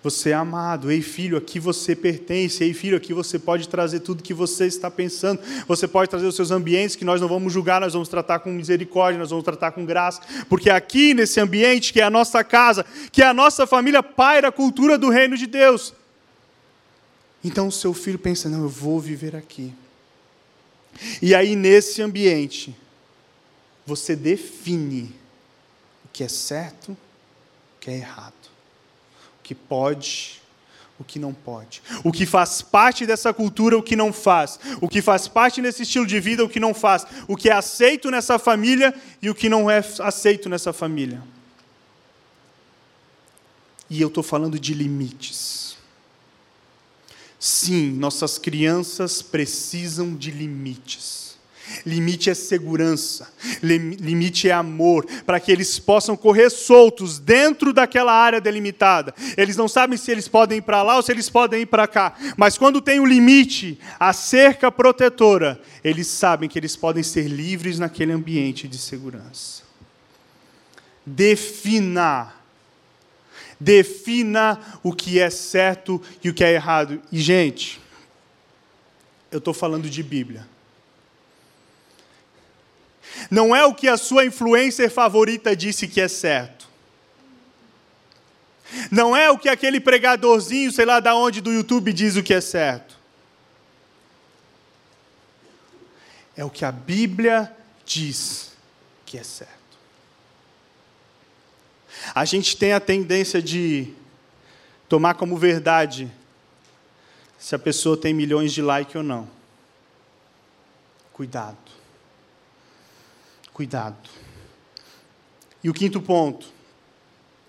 você é amado. Ei, filho, aqui você pertence. Ei, filho, aqui você pode trazer tudo que você está pensando. Você pode trazer os seus ambientes que nós não vamos julgar, nós vamos tratar com misericórdia, nós vamos tratar com graça. Porque aqui, nesse ambiente, que é a nossa casa, que é a nossa família, paira a cultura do reino de Deus. Então o seu filho pensa: não, eu vou viver aqui. E aí, nesse ambiente, você define o que é certo, o que é errado que pode, o que não pode, o que faz parte dessa cultura, o que não faz, o que faz parte desse estilo de vida, o que não faz, o que é aceito nessa família e o que não é aceito nessa família. E eu estou falando de limites. Sim, nossas crianças precisam de limites. Limite é segurança, limite é amor, para que eles possam correr soltos dentro daquela área delimitada. Eles não sabem se eles podem ir para lá ou se eles podem ir para cá, mas quando tem o um limite, a cerca protetora, eles sabem que eles podem ser livres naquele ambiente de segurança. Defina. Defina o que é certo e o que é errado. E, gente, eu estou falando de Bíblia não é o que a sua influencer favorita disse que é certo. Não é o que aquele pregadorzinho, sei lá da onde do YouTube diz o que é certo. É o que a Bíblia diz que é certo. A gente tem a tendência de tomar como verdade se a pessoa tem milhões de likes ou não. Cuidado. Cuidado. E o quinto ponto,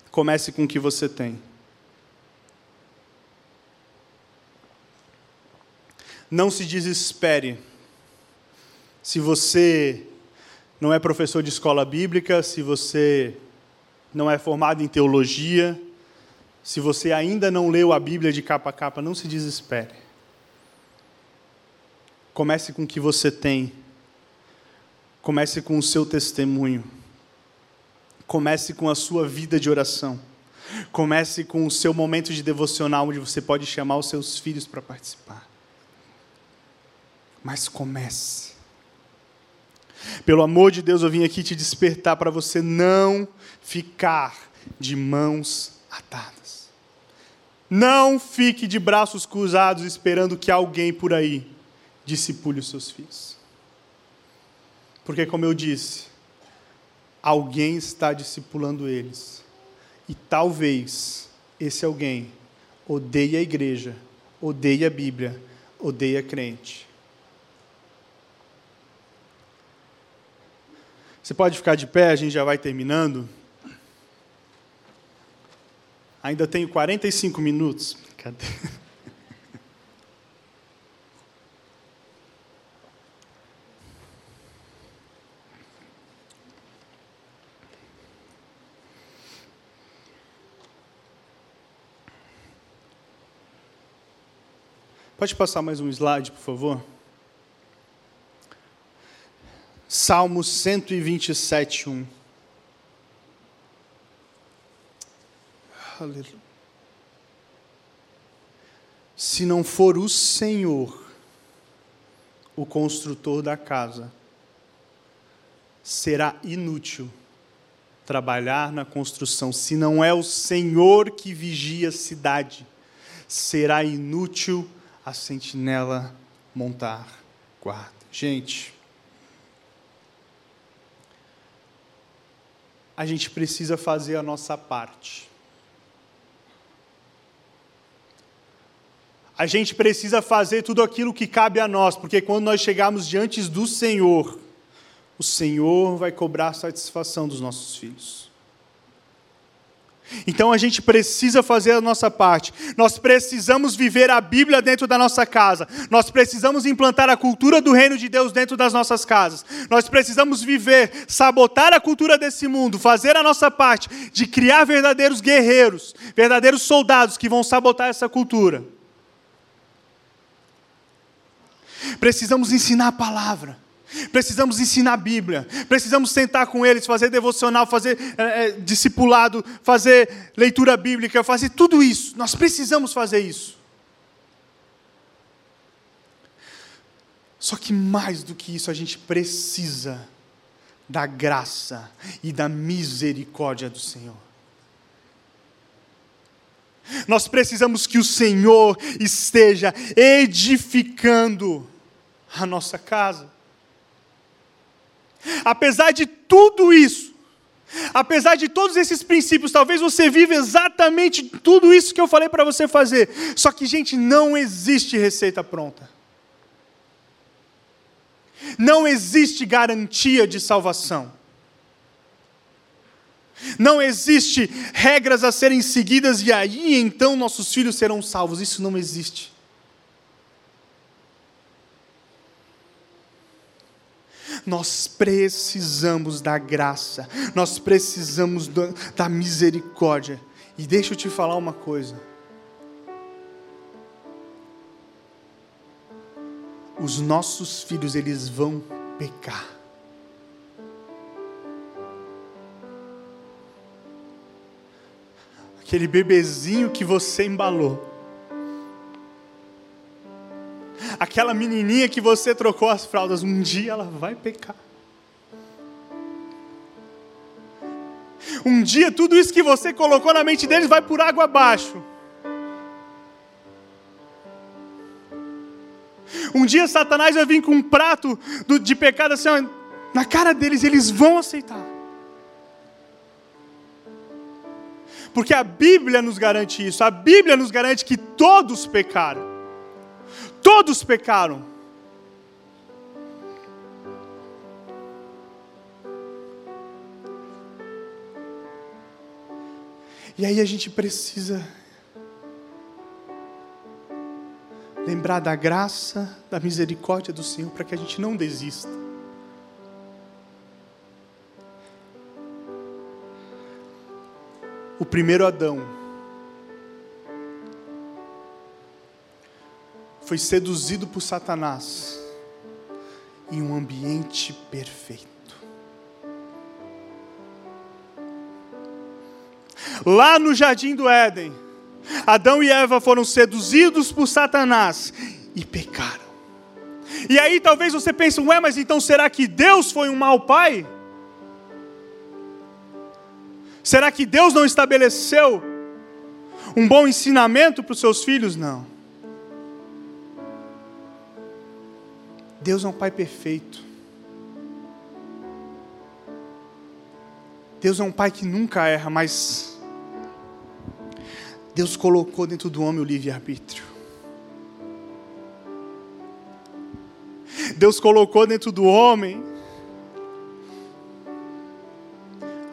comece com o que você tem. Não se desespere. Se você não é professor de escola bíblica, se você não é formado em teologia, se você ainda não leu a Bíblia de capa a capa, não se desespere. Comece com o que você tem Comece com o seu testemunho. Comece com a sua vida de oração. Comece com o seu momento de devocional, onde você pode chamar os seus filhos para participar. Mas comece. Pelo amor de Deus, eu vim aqui te despertar para você não ficar de mãos atadas. Não fique de braços cruzados esperando que alguém por aí discipule os seus filhos. Porque, como eu disse, alguém está discipulando eles. E talvez esse alguém odeie a igreja, odeie a Bíblia, odeie a crente. Você pode ficar de pé, a gente já vai terminando. Ainda tenho 45 minutos. Cadê? [LAUGHS] Pode passar mais um slide, por favor? Salmo 127, 1. Aleluia. Se não for o Senhor, o construtor da casa, será inútil trabalhar na construção. Se não é o Senhor que vigia a cidade, será inútil a sentinela montar guarda. Gente, a gente precisa fazer a nossa parte. a gente precisa fazer tudo aquilo que cabe a nós, porque quando nós chegarmos diante do Senhor, o Senhor vai cobrar satisfação dos nossos filhos. Então a gente precisa fazer a nossa parte. Nós precisamos viver a Bíblia dentro da nossa casa. Nós precisamos implantar a cultura do reino de Deus dentro das nossas casas. Nós precisamos viver, sabotar a cultura desse mundo, fazer a nossa parte de criar verdadeiros guerreiros, verdadeiros soldados que vão sabotar essa cultura. Precisamos ensinar a palavra. Precisamos ensinar a Bíblia, precisamos sentar com eles, fazer devocional, fazer é, é, discipulado, fazer leitura bíblica, fazer tudo isso. Nós precisamos fazer isso. Só que mais do que isso, a gente precisa da graça e da misericórdia do Senhor. Nós precisamos que o Senhor esteja edificando a nossa casa. Apesar de tudo isso, apesar de todos esses princípios, talvez você viva exatamente tudo isso que eu falei para você fazer. Só que, gente, não existe receita pronta. Não existe garantia de salvação. Não existe regras a serem seguidas e aí então nossos filhos serão salvos. Isso não existe. Nós precisamos da graça, nós precisamos da misericórdia. E deixa eu te falar uma coisa. Os nossos filhos, eles vão pecar. Aquele bebezinho que você embalou aquela menininha que você trocou as fraldas, um dia ela vai pecar. Um dia tudo isso que você colocou na mente deles vai por água abaixo. Um dia Satanás vai vir com um prato de pecado assim, ó, na cara deles, eles vão aceitar. Porque a Bíblia nos garante isso, a Bíblia nos garante que todos pecaram. Todos pecaram. E aí a gente precisa lembrar da graça, da misericórdia do Senhor para que a gente não desista. O primeiro Adão foi seduzido por Satanás em um ambiente perfeito. Lá no jardim do Éden, Adão e Eva foram seduzidos por Satanás e pecaram. E aí talvez você pense, ué, mas então será que Deus foi um mau pai? Será que Deus não estabeleceu um bom ensinamento para os seus filhos? Não. Deus é um Pai perfeito. Deus é um Pai que nunca erra, mas Deus colocou dentro do homem o livre-arbítrio. Deus colocou dentro do homem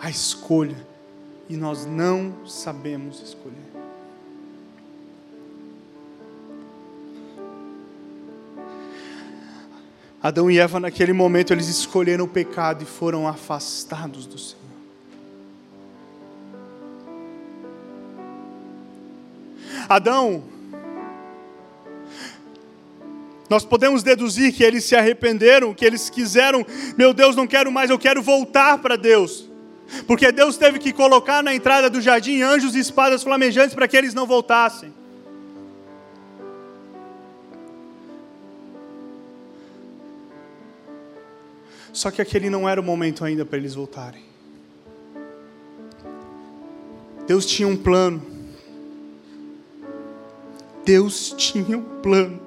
a escolha, e nós não sabemos escolher. Adão e Eva, naquele momento, eles escolheram o pecado e foram afastados do Senhor. Adão, nós podemos deduzir que eles se arrependeram, que eles quiseram, meu Deus, não quero mais, eu quero voltar para Deus. Porque Deus teve que colocar na entrada do jardim anjos e espadas flamejantes para que eles não voltassem. Só que aquele não era o momento ainda para eles voltarem. Deus tinha um plano. Deus tinha um plano.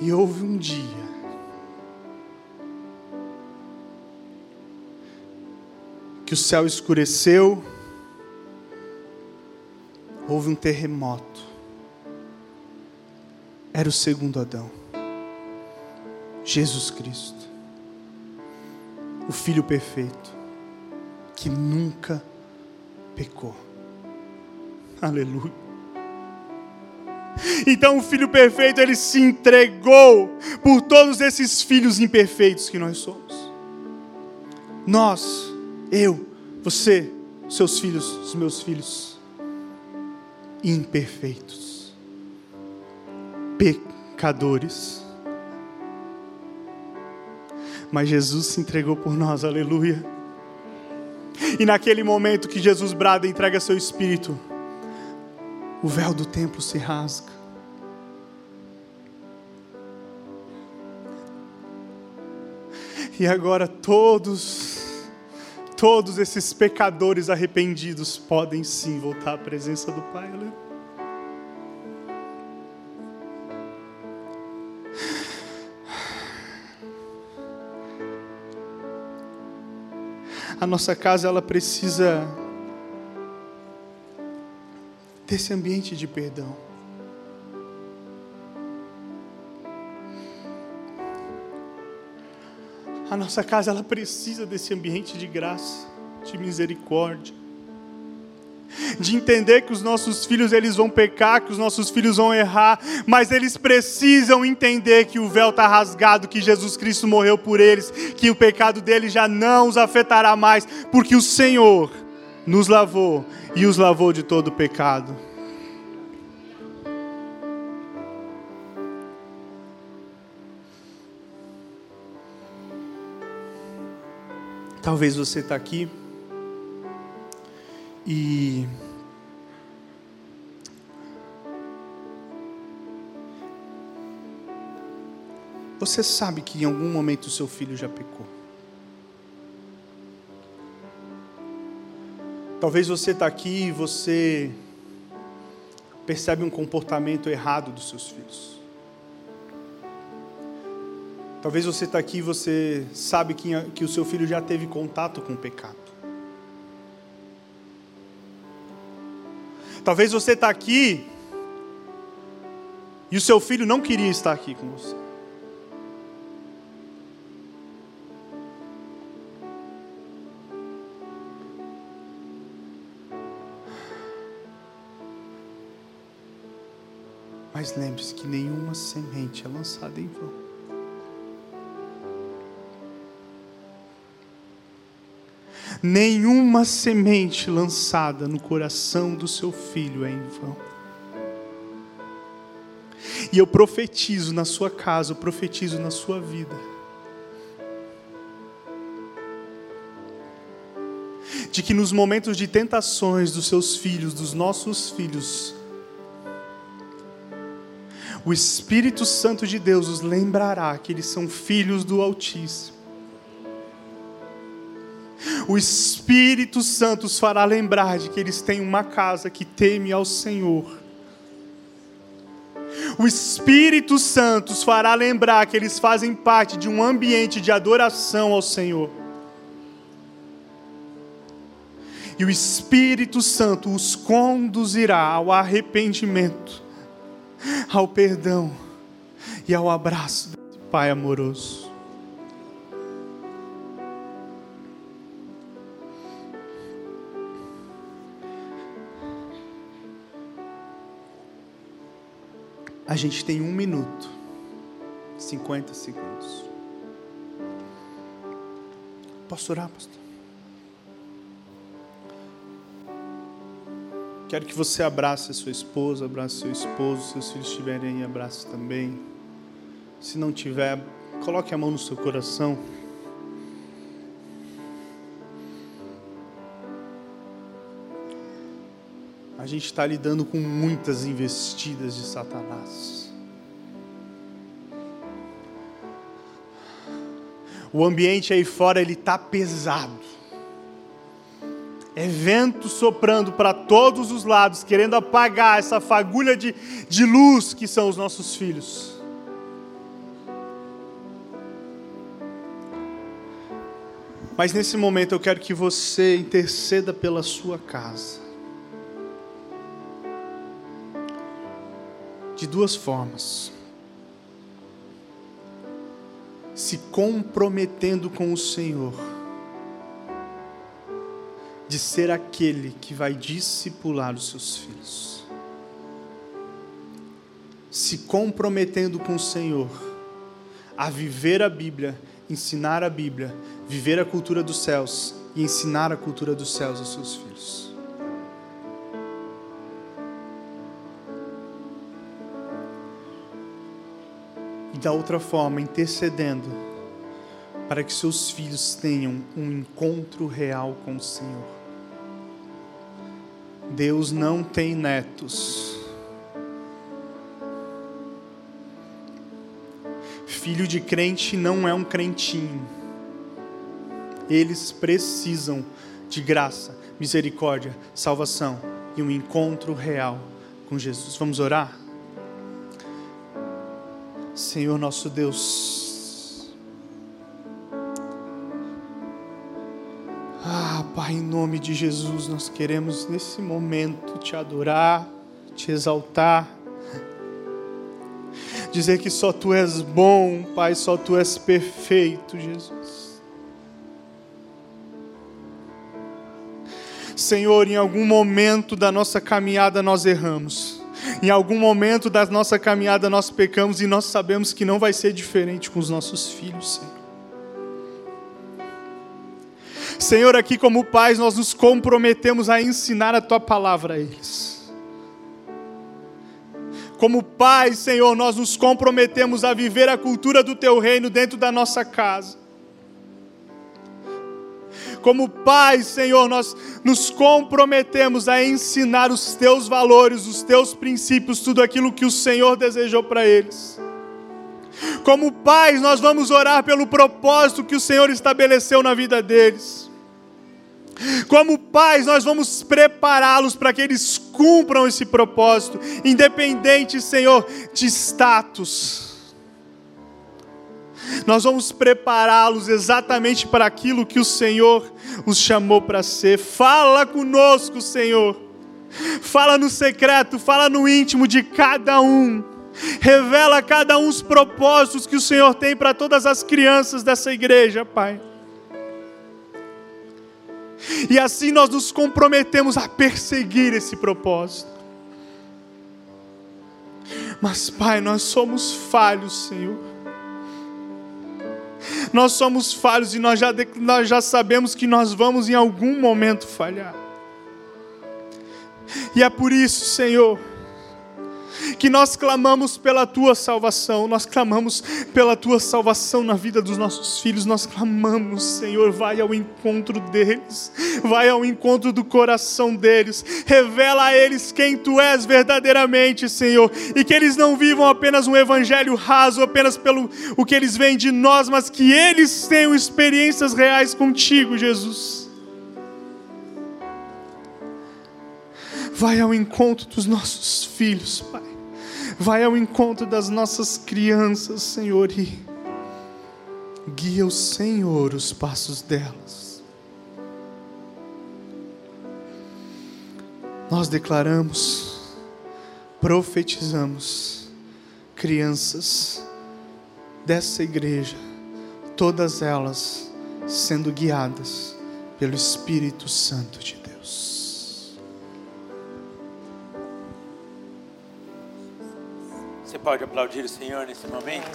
E houve um dia que o céu escureceu, houve um terremoto. Era o segundo Adão, Jesus Cristo, o Filho perfeito, que nunca pecou. Aleluia. Então o filho perfeito ele se entregou por todos esses filhos imperfeitos que nós somos. Nós, eu, você, seus filhos, os meus filhos, imperfeitos, pecadores. Mas Jesus se entregou por nós, aleluia. E naquele momento que Jesus brada e entrega seu espírito, o véu do templo se rasga. E agora todos, todos esses pecadores arrependidos podem sim voltar à presença do Pai. Aleluia. A nossa casa ela precisa desse ambiente de perdão. A nossa casa ela precisa desse ambiente de graça, de misericórdia. De entender que os nossos filhos eles vão pecar, que os nossos filhos vão errar, mas eles precisam entender que o véu está rasgado, que Jesus Cristo morreu por eles, que o pecado deles já não os afetará mais, porque o Senhor nos lavou e os lavou de todo pecado. Talvez você está aqui e você sabe que em algum momento o seu filho já pecou. Talvez você está aqui e você percebe um comportamento errado dos seus filhos. Talvez você está aqui e você sabe que, que o seu filho já teve contato com o pecado. Talvez você está aqui e o seu filho não queria estar aqui com você. Mas lembre-se que nenhuma semente é lançada em vão. Nenhuma semente lançada no coração do seu filho é em vão. E eu profetizo na sua casa, eu profetizo na sua vida. De que nos momentos de tentações dos seus filhos, dos nossos filhos, o Espírito Santo de Deus os lembrará que eles são filhos do Altíssimo. O Espírito Santo os fará lembrar de que eles têm uma casa que teme ao Senhor. O Espírito Santo os fará lembrar que eles fazem parte de um ambiente de adoração ao Senhor. E o Espírito Santo os conduzirá ao arrependimento ao perdão e ao abraço do Pai amoroso. A gente tem um minuto, 50 segundos. Posso orar, pastor? Quero que você abrace a sua esposa, abrace seu esposo, se seus filhos estiverem aí, abrace também. Se não tiver, coloque a mão no seu coração. A gente está lidando com muitas investidas de Satanás. O ambiente aí fora ele está pesado é vento soprando para todos os lados, querendo apagar essa fagulha de, de luz que são os nossos filhos. Mas nesse momento eu quero que você interceda pela sua casa. de duas formas: se comprometendo com o Senhor, de ser aquele que vai discipular os seus filhos, se comprometendo com o Senhor a viver a Bíblia, ensinar a Bíblia, viver a cultura dos céus e ensinar a cultura dos céus aos seus filhos. E da outra forma, intercedendo para que seus filhos tenham um encontro real com o Senhor. Deus não tem netos. Filho de crente não é um crentinho eles precisam de graça, misericórdia, salvação e um encontro real com Jesus. Vamos orar? Senhor nosso Deus. Pai, em nome de Jesus, nós queremos nesse momento te adorar, te exaltar, dizer que só tu és bom, Pai, só tu és perfeito, Jesus. Senhor, em algum momento da nossa caminhada nós erramos. Em algum momento da nossa caminhada nós pecamos e nós sabemos que não vai ser diferente com os nossos filhos, Senhor. Senhor, aqui como pais, nós nos comprometemos a ensinar a tua palavra a eles. Como pais, Senhor, nós nos comprometemos a viver a cultura do teu reino dentro da nossa casa. Como Pai, Senhor, nós nos comprometemos a ensinar os teus valores, os teus princípios, tudo aquilo que o Senhor desejou para eles. Como pais, nós vamos orar pelo propósito que o Senhor estabeleceu na vida deles. Como pais, nós vamos prepará-los para que eles cumpram esse propósito, independente, Senhor, de status nós vamos prepará-los exatamente para aquilo que o Senhor os chamou para ser. Fala conosco, Senhor. Fala no secreto, fala no íntimo de cada um. Revela a cada um os propósitos que o Senhor tem para todas as crianças dessa igreja, Pai. E assim nós nos comprometemos a perseguir esse propósito. Mas, Pai, nós somos falhos, Senhor. Nós somos falhos e nós já, nós já sabemos que nós vamos em algum momento falhar. E é por isso, Senhor, que nós clamamos pela tua salvação, nós clamamos pela tua salvação na vida dos nossos filhos, nós clamamos, Senhor, vai ao encontro deles, vai ao encontro do coração deles, revela a eles quem tu és verdadeiramente, Senhor, e que eles não vivam apenas um evangelho raso, apenas pelo o que eles veem de nós, mas que eles tenham experiências reais contigo, Jesus. Vai ao encontro dos nossos filhos, Pai. Vai ao encontro das nossas crianças, Senhor, e guia o Senhor os passos delas. Nós declaramos, profetizamos, crianças dessa igreja, todas elas sendo guiadas pelo Espírito Santo de pode aplaudir o Senhor nesse momento?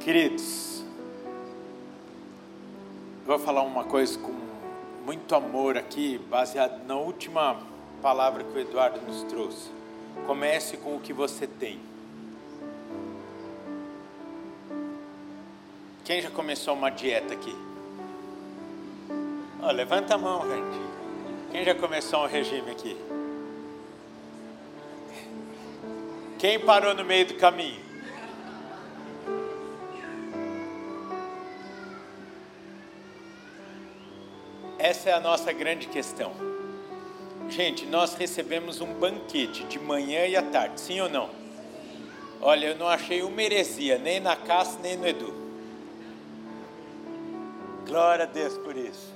Queridos, vou falar uma coisa com muito amor aqui, baseado na última palavra que o Eduardo nos trouxe. Comece com o que você tem. Quem já começou uma dieta aqui? Oh, levanta a mão, gente. Quem já começou um regime aqui? Quem parou no meio do caminho? Essa é a nossa grande questão. Gente, nós recebemos um banquete de manhã e à tarde, sim ou não? Olha, eu não achei uma heresia, nem na Cássia, nem no Edu. Glória a Deus por isso.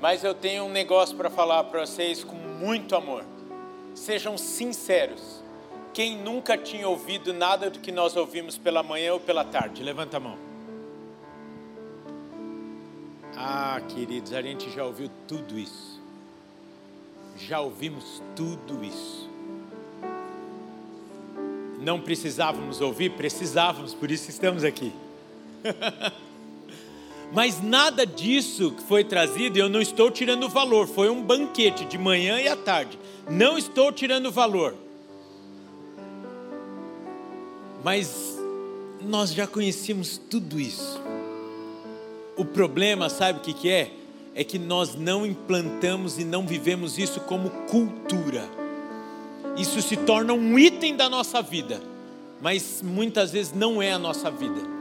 Mas eu tenho um negócio para falar para vocês com muito amor. Sejam sinceros. Quem nunca tinha ouvido nada do que nós ouvimos pela manhã ou pela tarde? Levanta a mão. Ah, queridos, a gente já ouviu tudo isso. Já ouvimos tudo isso. Não precisávamos ouvir, precisávamos, por isso estamos aqui. [LAUGHS] Mas nada disso que foi trazido, eu não estou tirando valor, foi um banquete de manhã e à tarde. Não estou tirando valor. Mas nós já conhecíamos tudo isso. O problema, sabe o que, que é? É que nós não implantamos e não vivemos isso como cultura. Isso se torna um item da nossa vida, mas muitas vezes não é a nossa vida.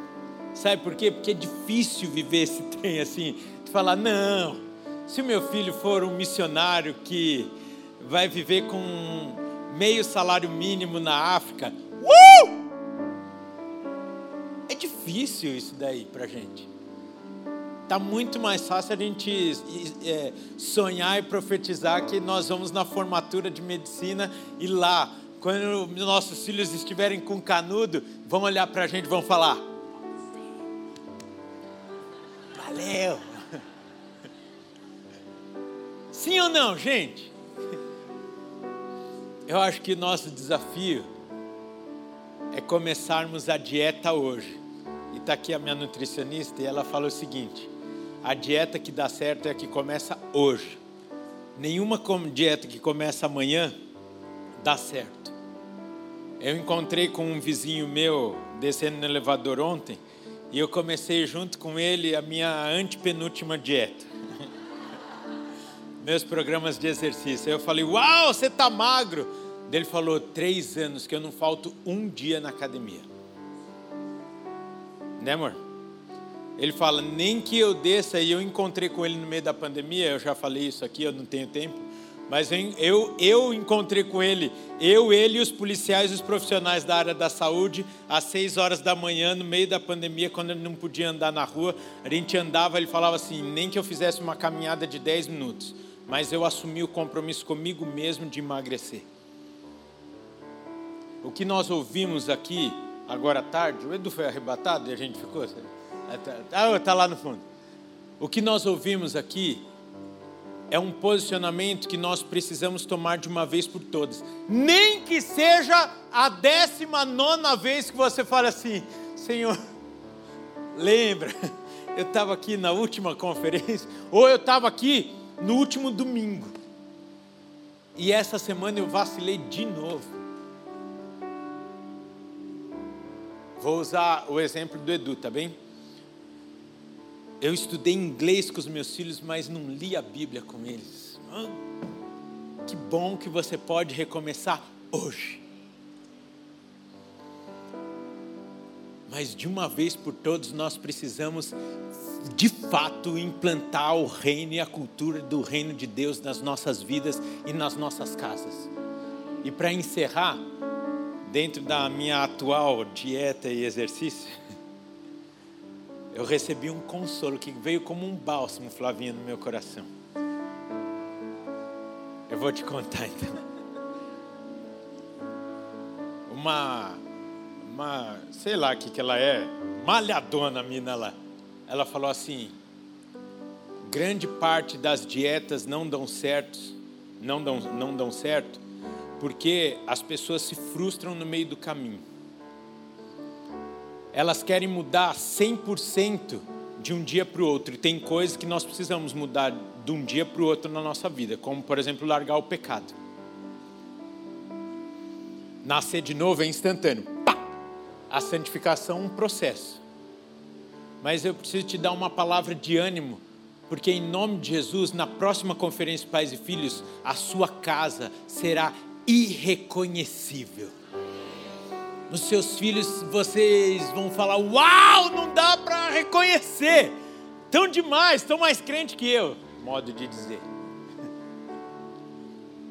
Sabe por quê? Porque é difícil viver esse [LAUGHS] trem assim, de falar, não, se o meu filho for um missionário que vai viver com meio salário mínimo na África, uh! É difícil isso daí pra gente. Tá muito mais fácil a gente é, sonhar e profetizar que nós vamos na formatura de medicina e lá, quando nossos filhos estiverem com canudo, vão olhar para a gente e vão falar: Valeu! Sim ou não, gente? Eu acho que nosso desafio é começarmos a dieta hoje. E está aqui a minha nutricionista e ela fala o seguinte: a dieta que dá certo é a que começa hoje. Nenhuma dieta que começa amanhã dá certo. Eu encontrei com um vizinho meu descendo no elevador ontem e eu comecei junto com ele a minha antepenúltima dieta. Meus programas de exercício. Aí eu falei, uau, você tá magro. Ele falou, três anos que eu não falto um dia na academia. Né, amor? Ele fala, nem que eu desça, e eu encontrei com ele no meio da pandemia, eu já falei isso aqui, eu não tenho tempo. Mas eu, eu encontrei com ele, eu, ele e os policiais, os profissionais da área da saúde, às seis horas da manhã, no meio da pandemia, quando ele não podia andar na rua, a gente andava, ele falava assim, nem que eu fizesse uma caminhada de dez minutos, mas eu assumi o compromisso comigo mesmo de emagrecer. O que nós ouvimos aqui, agora à tarde, o Edu foi arrebatado e a gente ficou... Ah, está lá no fundo. O que nós ouvimos aqui é um posicionamento que nós precisamos tomar de uma vez por todas. Nem que seja a décima nona vez que você fala assim, Senhor, lembra, eu estava aqui na última conferência, ou eu estava aqui no último domingo, e essa semana eu vacilei de novo. Vou usar o exemplo do Edu, tá bem? Eu estudei inglês com os meus filhos, mas não li a Bíblia com eles. Que bom que você pode recomeçar hoje. Mas de uma vez por todas nós precisamos de fato implantar o reino e a cultura do reino de Deus nas nossas vidas e nas nossas casas. E para encerrar, dentro da minha atual dieta e exercício, eu recebi um consolo que veio como um bálsamo, Flavinha, no meu coração. Eu vou te contar então. Uma, uma, sei lá o que, que ela é, malhadona mina lá. Ela falou assim: grande parte das dietas não dão certo, não dão, não dão certo, porque as pessoas se frustram no meio do caminho elas querem mudar 100% de um dia para o outro. E tem coisas que nós precisamos mudar de um dia para o outro na nossa vida, como, por exemplo, largar o pecado. Nascer de novo é instantâneo. Pá! A santificação é um processo. Mas eu preciso te dar uma palavra de ânimo, porque em nome de Jesus, na próxima conferência Pais e Filhos, a sua casa será irreconhecível nos seus filhos, vocês vão falar: Uau, não dá para reconhecer, tão demais, tão mais crente que eu, modo de dizer. [LAUGHS]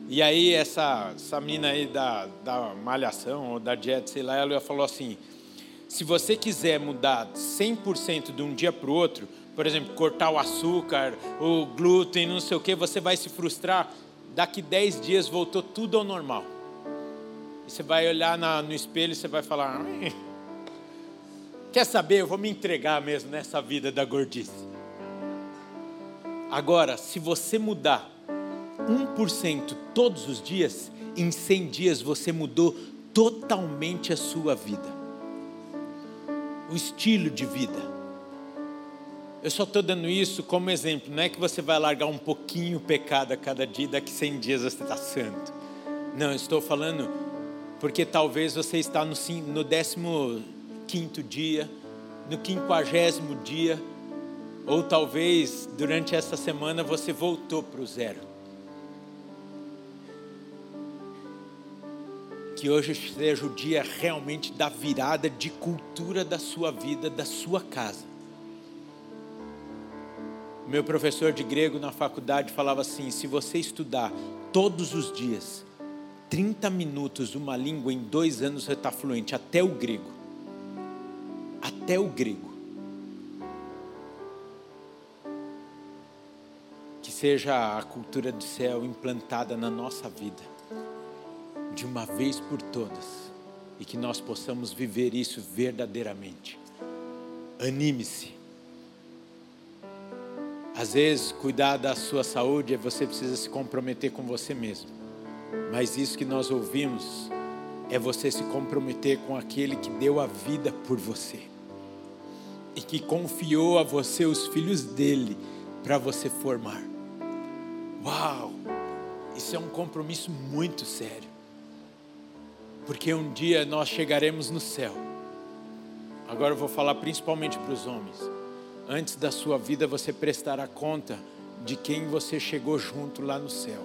E aí, essa, essa mina aí da, da malhação, ou da dieta, sei lá, ela falou assim: Se você quiser mudar 100% de um dia para o outro, por exemplo, cortar o açúcar, o glúten, não sei o que, você vai se frustrar. Daqui 10 dias voltou tudo ao normal. E você vai olhar na, no espelho e você vai falar: Quer saber? Eu vou me entregar mesmo nessa vida da gordice. Agora, se você mudar 1% todos os dias, em 100 dias você mudou totalmente a sua vida. O estilo de vida. Eu só estou dando isso como exemplo, não é que você vai largar um pouquinho o pecado a cada dia, daqui 100 dias você está santo. Não, eu estou falando porque talvez você está no, no 15 dia, no quinquagésimo dia, ou talvez durante essa semana você voltou para o zero. Que hoje seja o dia realmente da virada de cultura da sua vida, da sua casa. Meu professor de grego na faculdade falava assim: se você estudar todos os dias, 30 minutos uma língua, em dois anos você está fluente, até o grego. Até o grego. Que seja a cultura do céu implantada na nossa vida de uma vez por todas e que nós possamos viver isso verdadeiramente. Anime-se. Às vezes, cuidar da sua saúde é você precisa se comprometer com você mesmo. Mas isso que nós ouvimos é você se comprometer com aquele que deu a vida por você e que confiou a você os filhos dele para você formar. Uau! Isso é um compromisso muito sério porque um dia nós chegaremos no céu. Agora eu vou falar principalmente para os homens. Antes da sua vida você prestará conta de quem você chegou junto lá no céu.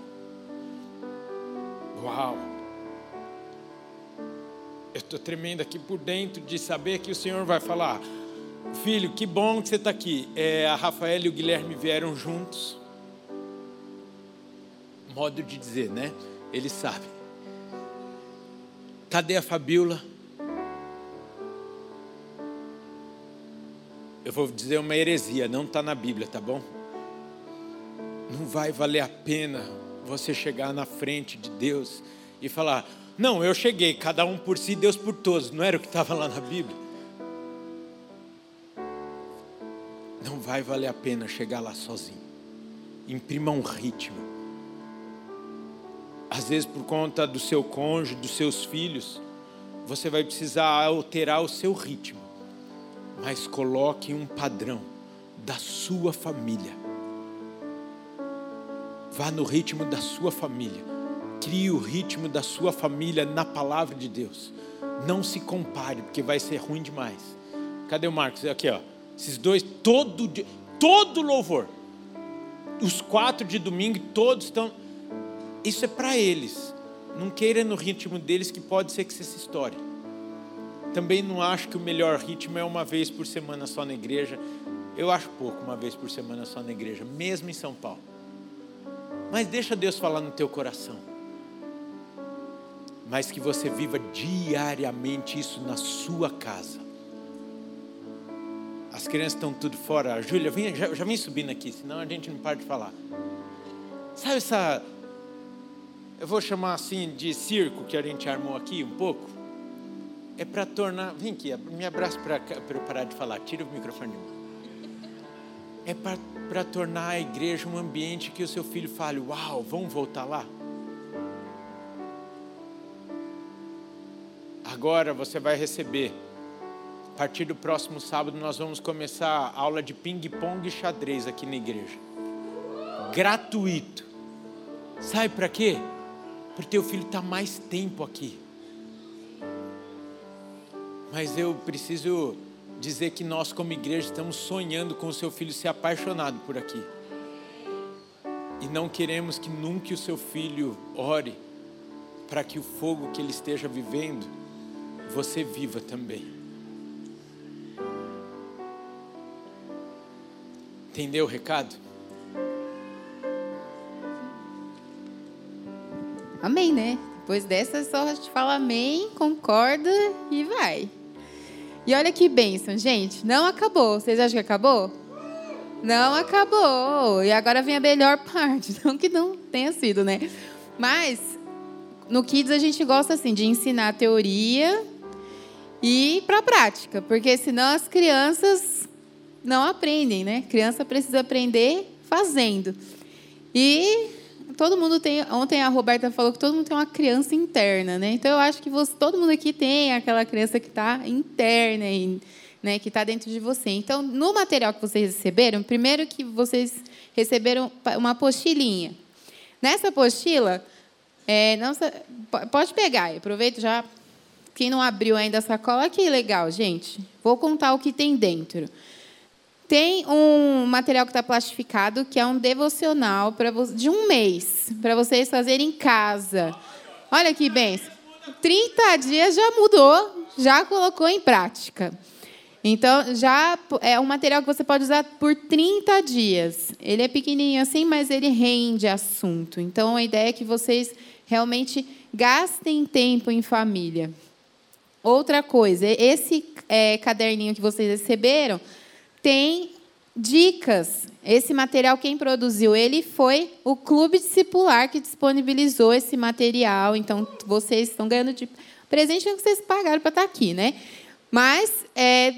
Uau! Eu estou tremendo aqui por dentro de saber que o Senhor vai falar. Filho, que bom que você está aqui. É, a Rafael e o Guilherme vieram juntos. Modo de dizer, né? Eles sabem. Cadê a Fabiola? Eu vou dizer uma heresia, não está na Bíblia, tá bom? Não vai valer a pena você chegar na frente de Deus e falar: Não, eu cheguei, cada um por si, Deus por todos. Não era o que estava lá na Bíblia? Não vai valer a pena chegar lá sozinho. Imprima um ritmo às vezes por conta do seu cônjuge, dos seus filhos, você vai precisar alterar o seu ritmo. Mas coloque um padrão da sua família. Vá no ritmo da sua família. Crie o ritmo da sua família na palavra de Deus. Não se compare, porque vai ser ruim demais. Cadê o Marcos? Aqui, ó. Esses dois, todo, todo louvor. Os quatro de domingo, todos estão isso é para eles. Não queira no ritmo deles que pode ser que seja história. Também não acho que o melhor ritmo é uma vez por semana só na igreja. Eu acho pouco uma vez por semana só na igreja, mesmo em São Paulo. Mas deixa Deus falar no teu coração. Mas que você viva diariamente isso na sua casa. As crianças estão tudo fora. Júlia, já, já vem subindo aqui, senão a gente não para de falar. Sabe essa eu vou chamar assim de circo que a gente armou aqui um pouco, é para tornar. Vem aqui, me abraça para parar de falar, tira o microfone. É para tornar a igreja um ambiente que o seu filho fale: Uau, vamos voltar lá? Agora você vai receber. A partir do próximo sábado, nós vamos começar a aula de ping-pong e xadrez aqui na igreja. Gratuito. Sabe para quê? porque teu filho está mais tempo aqui. Mas eu preciso dizer que nós, como igreja, estamos sonhando com o seu filho ser apaixonado por aqui. E não queremos que nunca o seu filho ore para que o fogo que ele esteja vivendo, você viva também. Entendeu o recado? Amém, né? Depois dessa, só a gente fala amém, concorda e vai. E olha que bênção, gente. Não acabou. Vocês acham que acabou? Não acabou. E agora vem a melhor [LAUGHS] parte. Não que não tenha sido, né? Mas no Kids a gente gosta assim de ensinar a teoria e para a prática, porque senão as crianças não aprendem, né? criança precisa aprender fazendo. E todo mundo tem. Ontem a Roberta falou que todo mundo tem uma criança interna, né? Então eu acho que você, todo mundo aqui tem aquela criança que está interna né, que está dentro de você. Então, no material que vocês receberam, primeiro que vocês receberam uma apostilinha. Nessa apostila, é, não, pode pegar, aproveito já. Quem não abriu ainda a sacola, que legal, gente. Vou contar o que tem dentro. Tem um material que está plastificado, que é um devocional de um mês, para vocês fazerem em casa. Olha que bem. 30 dias já mudou, já colocou em prática. Então, já é um material que você pode usar por 30 dias. Ele é pequenininho assim, mas ele rende assunto. Então, a ideia é que vocês realmente gastem tempo em família. Outra coisa, esse é, caderninho que vocês receberam tem dicas. Esse material, quem produziu ele foi o Clube Discipular que disponibilizou esse material. Então, vocês estão ganhando de presente que vocês pagaram para estar aqui, né? Mas é,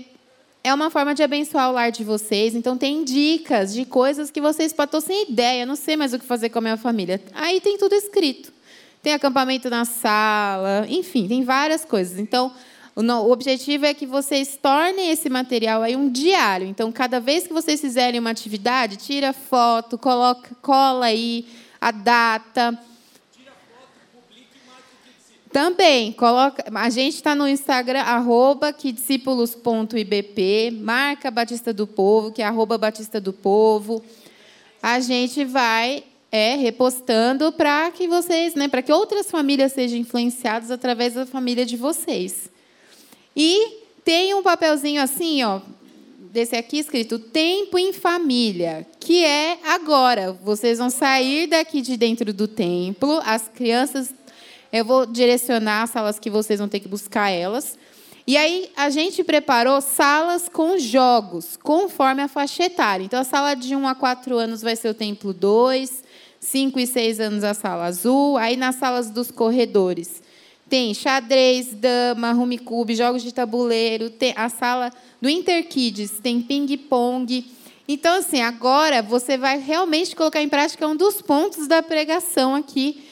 é uma forma de abençoar o lar de vocês. Então, tem dicas de coisas que vocês podem. Sem ideia, não sei mais o que fazer com a minha família. Aí tem tudo escrito. Tem acampamento na sala, enfim, tem várias coisas. Então, o objetivo é que vocês tornem esse material aí um diário. Então, cada vez que vocês fizerem uma atividade, tira foto, coloca, cola aí a data. Também, coloca, a gente está no Instagram, arroba marca Batista do Povo, que é arroba Batista do Povo. A gente vai é, repostando para que vocês, né, para que outras famílias sejam influenciadas através da família de vocês. E tem um papelzinho assim, ó, desse aqui escrito Tempo em Família, que é agora. Vocês vão sair daqui de dentro do templo, as crianças, eu vou direcionar as salas que vocês vão ter que buscar elas. E aí a gente preparou salas com jogos, conforme a faixa etária. Então a sala de 1 a 4 anos vai ser o templo 2, 5 e 6 anos a sala azul, aí nas salas dos corredores tem xadrez, dama, rumicube, jogos de tabuleiro, tem a sala do Interkids, tem ping-pong. Então, assim, agora você vai realmente colocar em prática um dos pontos da pregação aqui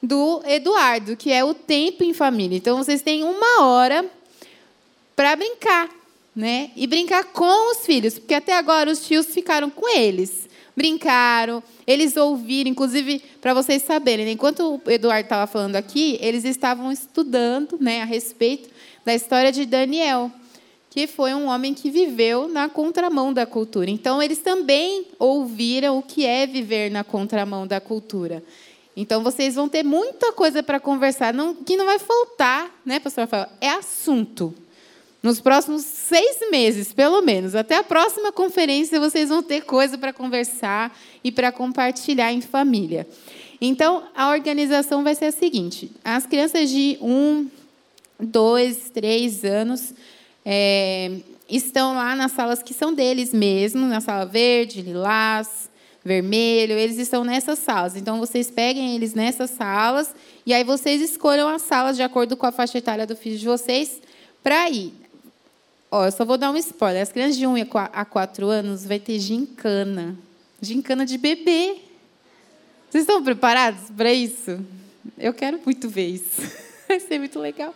do Eduardo, que é o tempo em família. Então, vocês têm uma hora para brincar, né? E brincar com os filhos, porque até agora os tios ficaram com eles brincaram, eles ouviram, inclusive, para vocês saberem, né, enquanto o Eduardo estava falando aqui, eles estavam estudando né, a respeito da história de Daniel, que foi um homem que viveu na contramão da cultura. Então, eles também ouviram o que é viver na contramão da cultura. Então, vocês vão ter muita coisa para conversar, não, que não vai faltar, né, pastor Rafael? É assunto. Nos próximos seis meses, pelo menos, até a próxima conferência, vocês vão ter coisa para conversar e para compartilhar em família. Então, a organização vai ser a seguinte: as crianças de um, dois, três anos é, estão lá nas salas que são deles mesmos, na sala verde, lilás, vermelho, eles estão nessas salas. Então, vocês peguem eles nessas salas e aí vocês escolham as salas de acordo com a faixa etária do filho de vocês para ir. Ó, eu só vou dar um spoiler. As crianças de 1 a 4 anos vai ter gincana. Gincana de bebê. Vocês estão preparados para isso? Eu quero muito ver isso. [LAUGHS] Vai ser muito legal.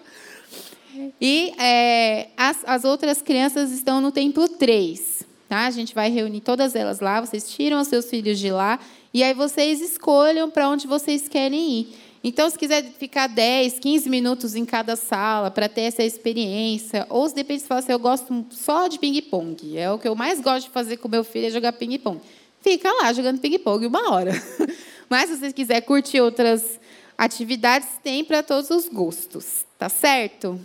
E é, as, as outras crianças estão no templo 3. Tá? A gente vai reunir todas elas lá. Vocês tiram os seus filhos de lá. E aí vocês escolham para onde vocês querem ir. Então, se quiser ficar 10, 15 minutos em cada sala para ter essa experiência, ou se depende se falar assim, eu gosto só de ping-pong, é o que eu mais gosto de fazer com meu filho, é jogar ping-pong. Fica lá jogando ping-pong uma hora. [LAUGHS] Mas se você quiser curtir outras atividades, tem para todos os gostos, tá certo?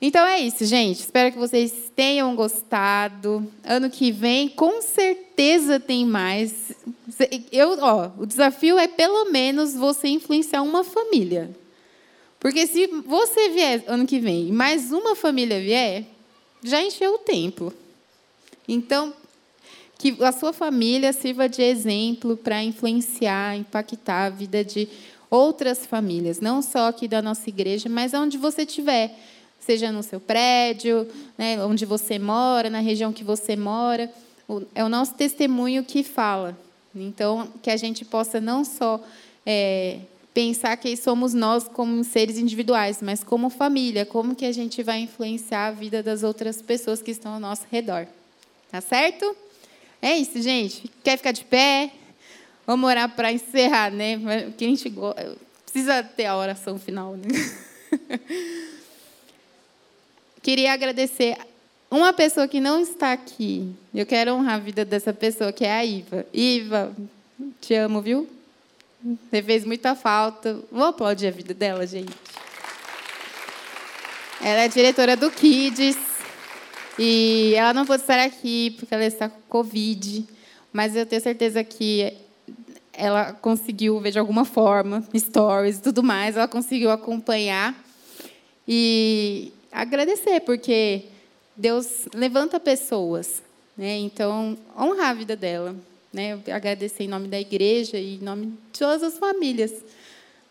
Então é isso, gente. Espero que vocês tenham gostado. Ano que vem, com certeza tem mais. Eu, ó, o desafio é pelo menos você influenciar uma família. Porque se você vier ano que vem e mais uma família vier, já encheu o templo. Então, que a sua família sirva de exemplo para influenciar, impactar a vida de outras famílias, não só aqui da nossa igreja, mas onde você estiver, seja no seu prédio, né, onde você mora, na região que você mora. É o nosso testemunho que fala. Então, que a gente possa não só é, pensar que somos nós como seres individuais, mas como família, como que a gente vai influenciar a vida das outras pessoas que estão ao nosso redor. Tá certo? É isso, gente. Quer ficar de pé? Vamos orar para encerrar, né? Que a gente precisa ter a oração final, né? [LAUGHS] Queria agradecer uma pessoa que não está aqui. Eu quero honrar a vida dessa pessoa, que é a Iva. Iva, te amo, viu? Você fez muita falta. Vou aplaudir a vida dela, gente. Ela é diretora do Kids. E ela não pôde estar aqui porque ela está com Covid. Mas eu tenho certeza que ela conseguiu ver de alguma forma, stories e tudo mais, ela conseguiu acompanhar e agradecer, porque Deus levanta pessoas. Né? Então, honrar a vida dela. Né? Agradecer em nome da igreja e em nome de todas as famílias.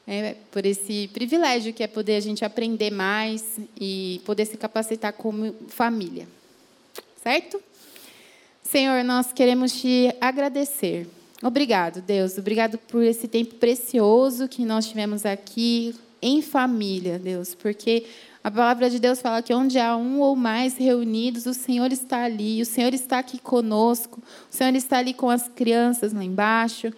Né? por esse privilégio que é poder a gente aprender mais e poder se capacitar como família. Certo? Senhor, nós queremos te agradecer Obrigado, Deus. Obrigado por esse tempo precioso que nós tivemos aqui em família, Deus, porque a palavra de Deus fala que onde há um ou mais reunidos, o Senhor está ali, o Senhor está aqui conosco, o Senhor está ali com as crianças lá embaixo.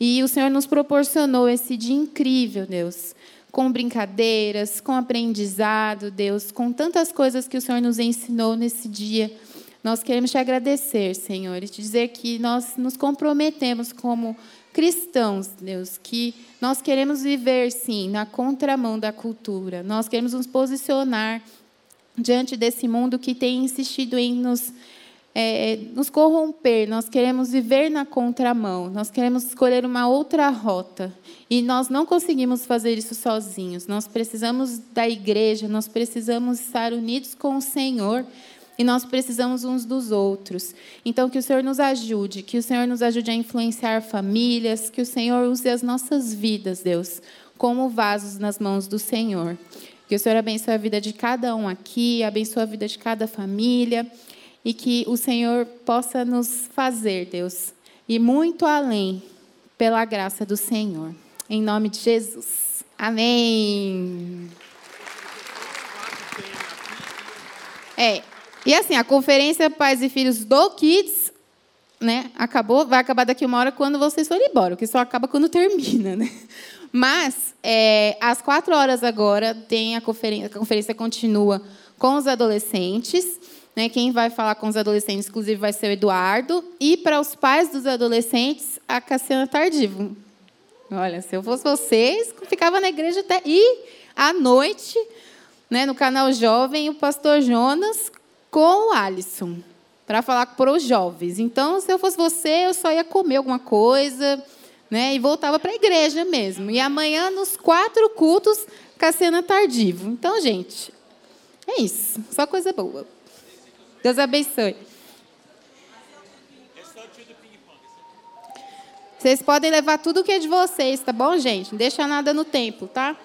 E o Senhor nos proporcionou esse dia incrível, Deus, com brincadeiras, com aprendizado, Deus, com tantas coisas que o Senhor nos ensinou nesse dia. Nós queremos te agradecer, Senhor, e te dizer que nós nos comprometemos como cristãos, Deus, que nós queremos viver, sim, na contramão da cultura. Nós queremos nos posicionar diante desse mundo que tem insistido em nos, é, nos corromper. Nós queremos viver na contramão. Nós queremos escolher uma outra rota. E nós não conseguimos fazer isso sozinhos. Nós precisamos da igreja, nós precisamos estar unidos com o Senhor e nós precisamos uns dos outros. Então, que o Senhor nos ajude, que o Senhor nos ajude a influenciar famílias, que o Senhor use as nossas vidas, Deus, como vasos nas mãos do Senhor. Que o Senhor abençoe a vida de cada um aqui, abençoe a vida de cada família e que o Senhor possa nos fazer, Deus, e muito além, pela graça do Senhor. Em nome de Jesus. Amém. É, e assim, a conferência Pais e Filhos do Kids, né, acabou, vai acabar daqui uma hora quando vocês forem embora, porque só acaba quando termina, né? Mas, é, às quatro horas agora, tem a conferência, a conferência continua com os adolescentes. Né, quem vai falar com os adolescentes, inclusive, vai ser o Eduardo. E para os pais dos adolescentes, a Cassiana Tardivo. Olha, se eu fosse vocês, ficava na igreja até. E à noite, né, no canal Jovem, o pastor Jonas com o Alisson para falar para os jovens. Então, se eu fosse você, eu só ia comer alguma coisa, né? E voltava para a igreja mesmo. E amanhã, nos quatro cultos, Cassiana Tardivo. Então, gente, é isso. Só coisa boa. Deus abençoe. Vocês podem levar tudo que é de vocês, tá bom, gente? Não deixa nada no tempo, tá?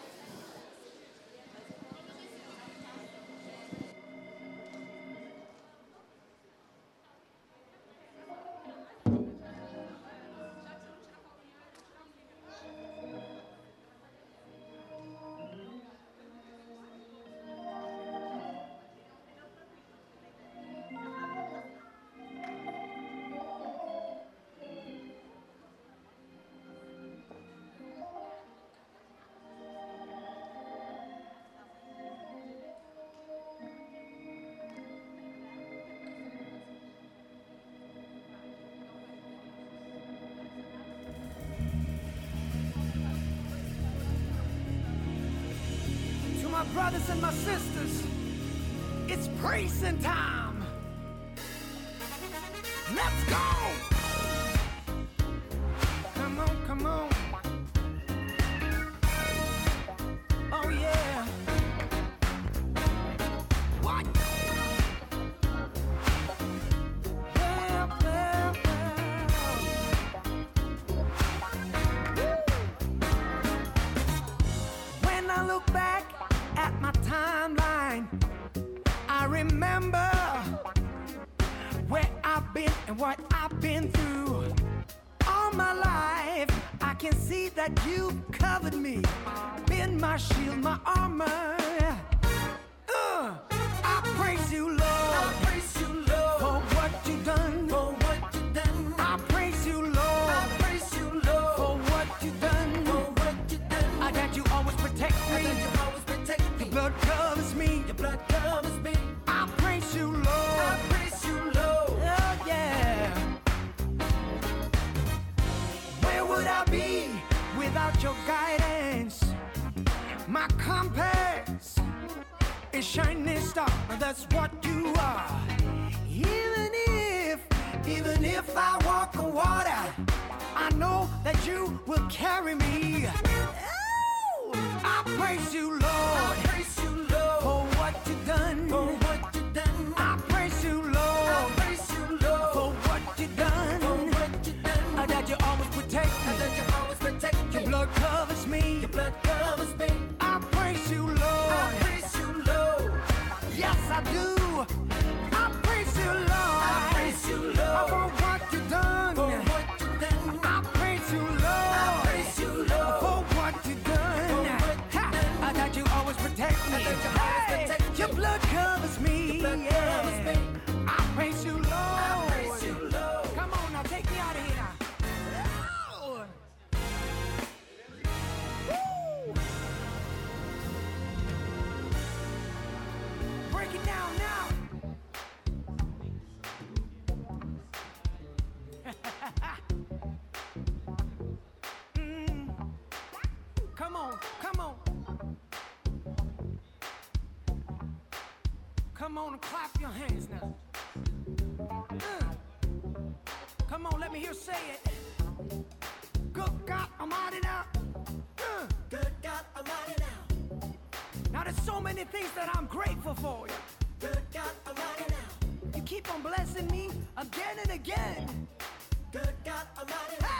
I'm not in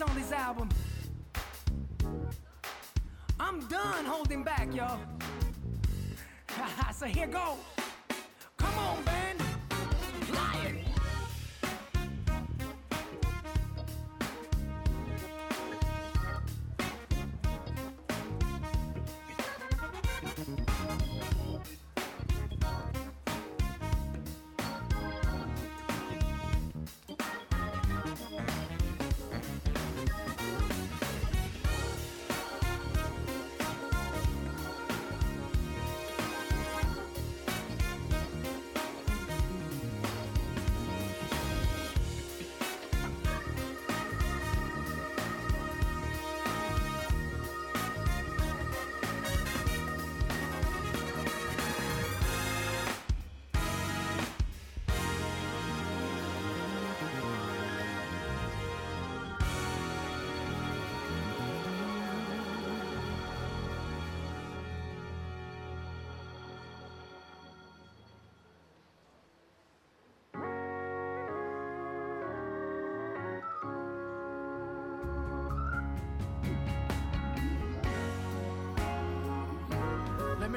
on this album. I'm done holding back, y'all. [LAUGHS] so here goes.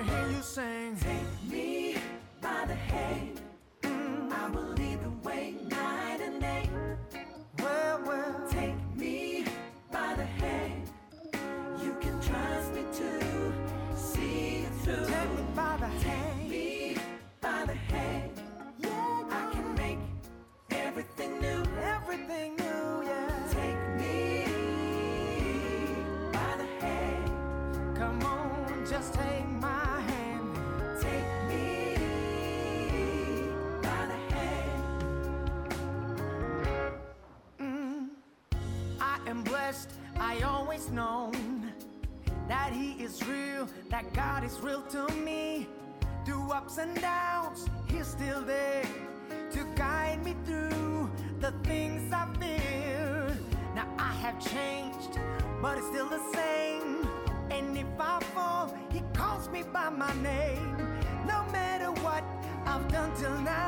Hear you sing. Always known that He is real, that God is real to me. Through ups and downs, He's still there to guide me through the things I feared. Now I have changed, but it's still the same. And if I fall, He calls me by my name. No matter what I've done till now,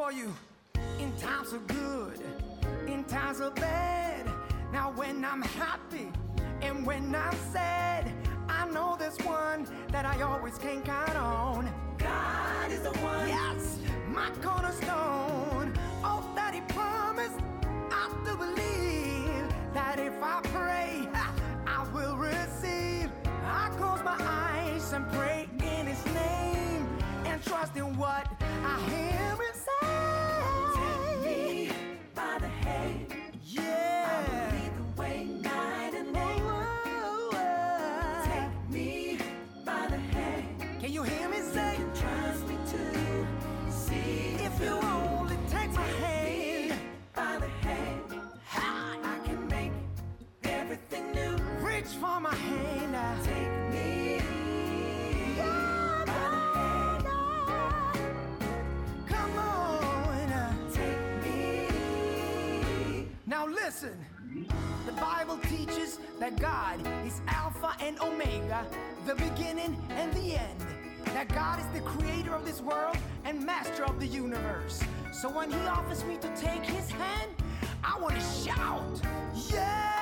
for you. In times of good, in times of bad. Now when I'm happy and when I'm sad, I know there's one that I always can count on. God is the one. Yes, my cornerstone. All that He promised, I do believe that if I pray, [LAUGHS] I will receive. I close my eyes and pray in His name and trust in what Now listen. The Bible teaches that God is Alpha and Omega, the beginning and the end. That God is the creator of this world and master of the universe. So when He offers me to take His hand, I want to shout, Yeah!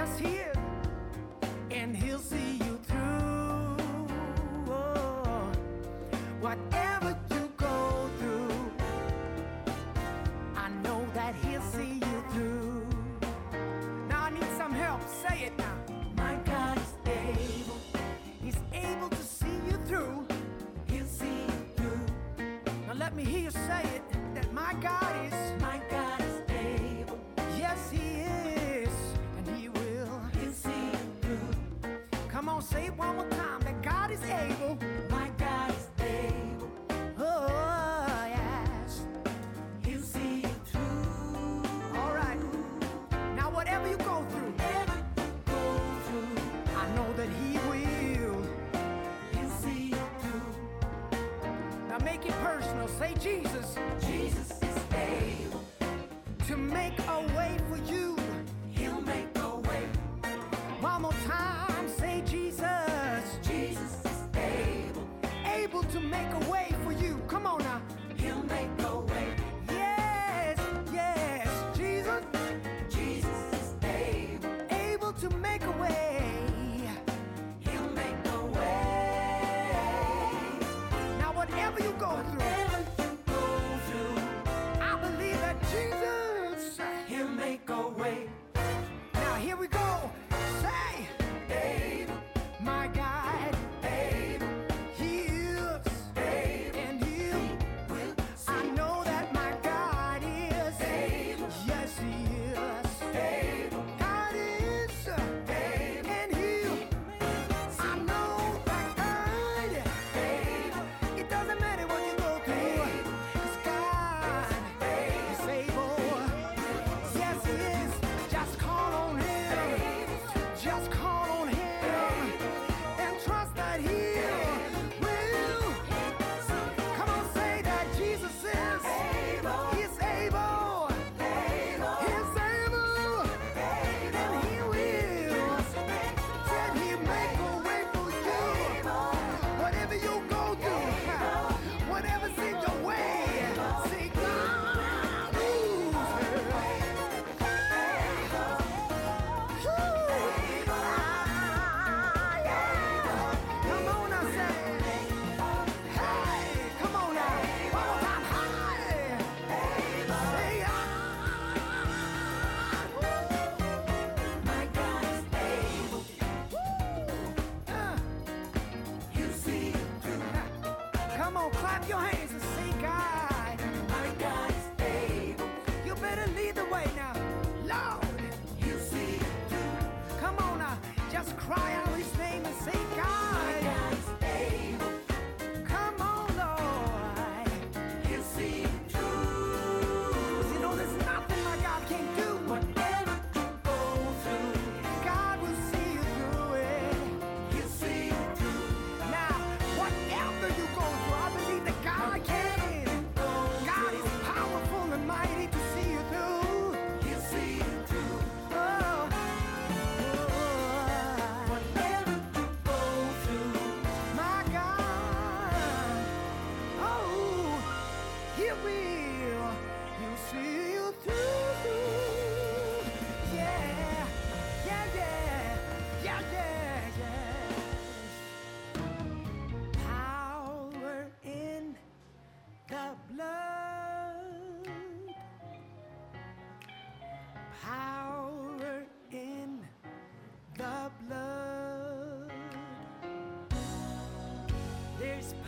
Yes, He Say, Jesus.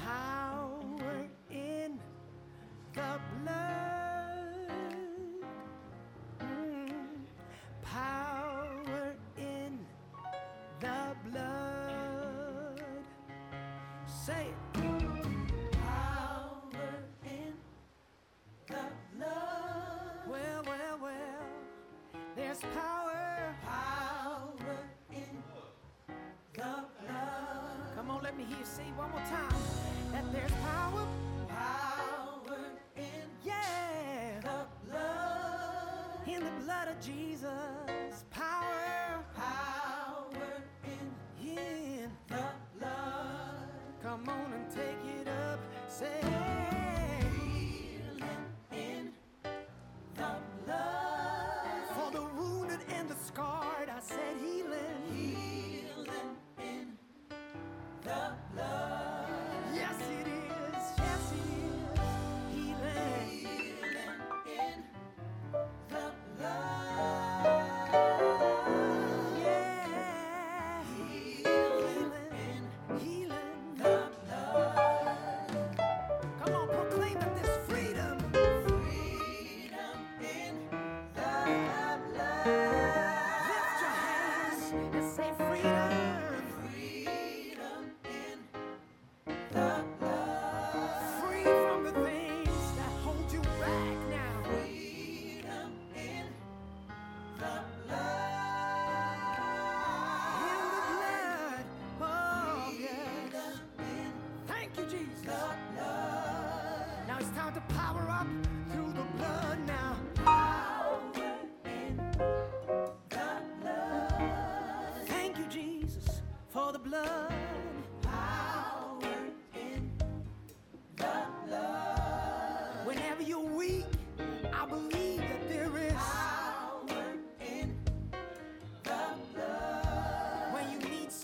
high.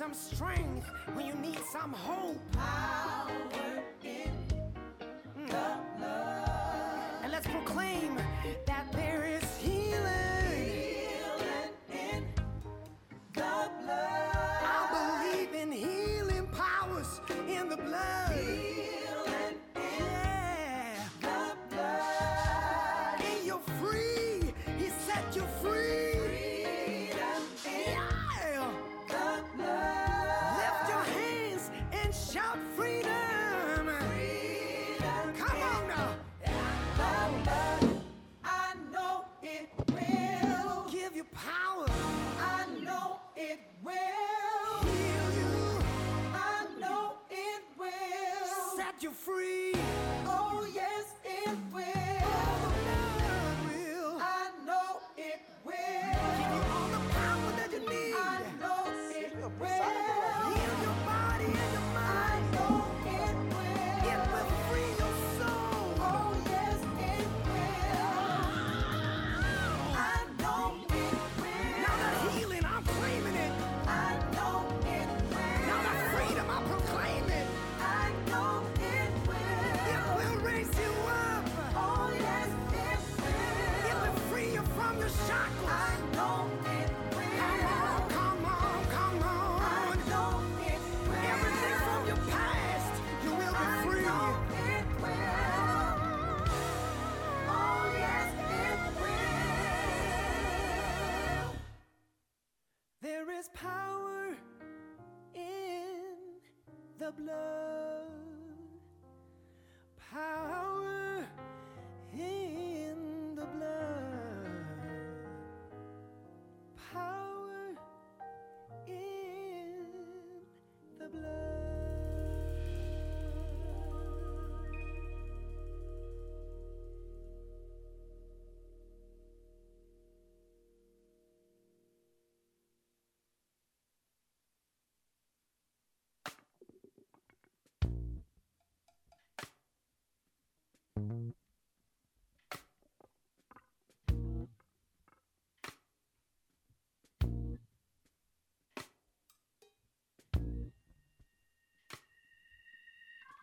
some strength when you need some hope. Power in mm. the love. And let's proclaim that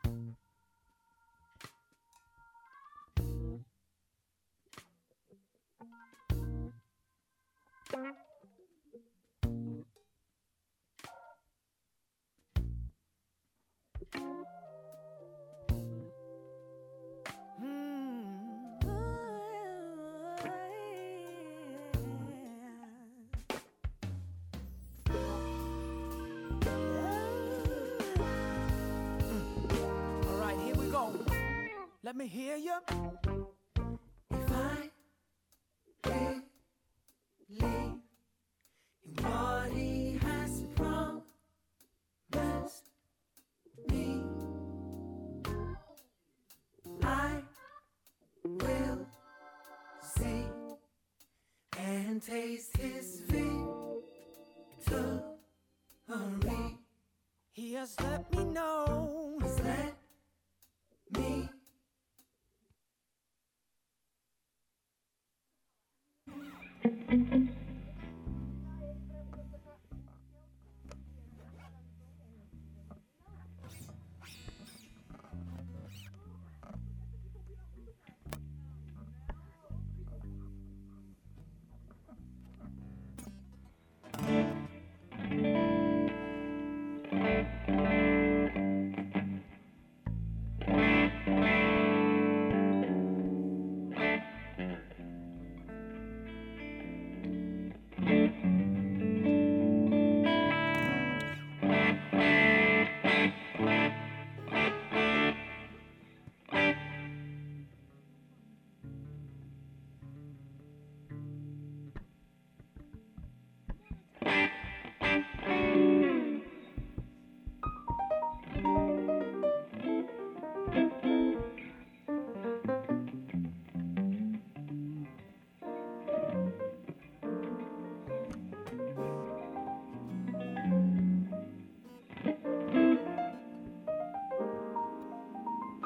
Thank you. Let me hear you. If I believe in what he has promised me, I will see and taste his victory. He has let me.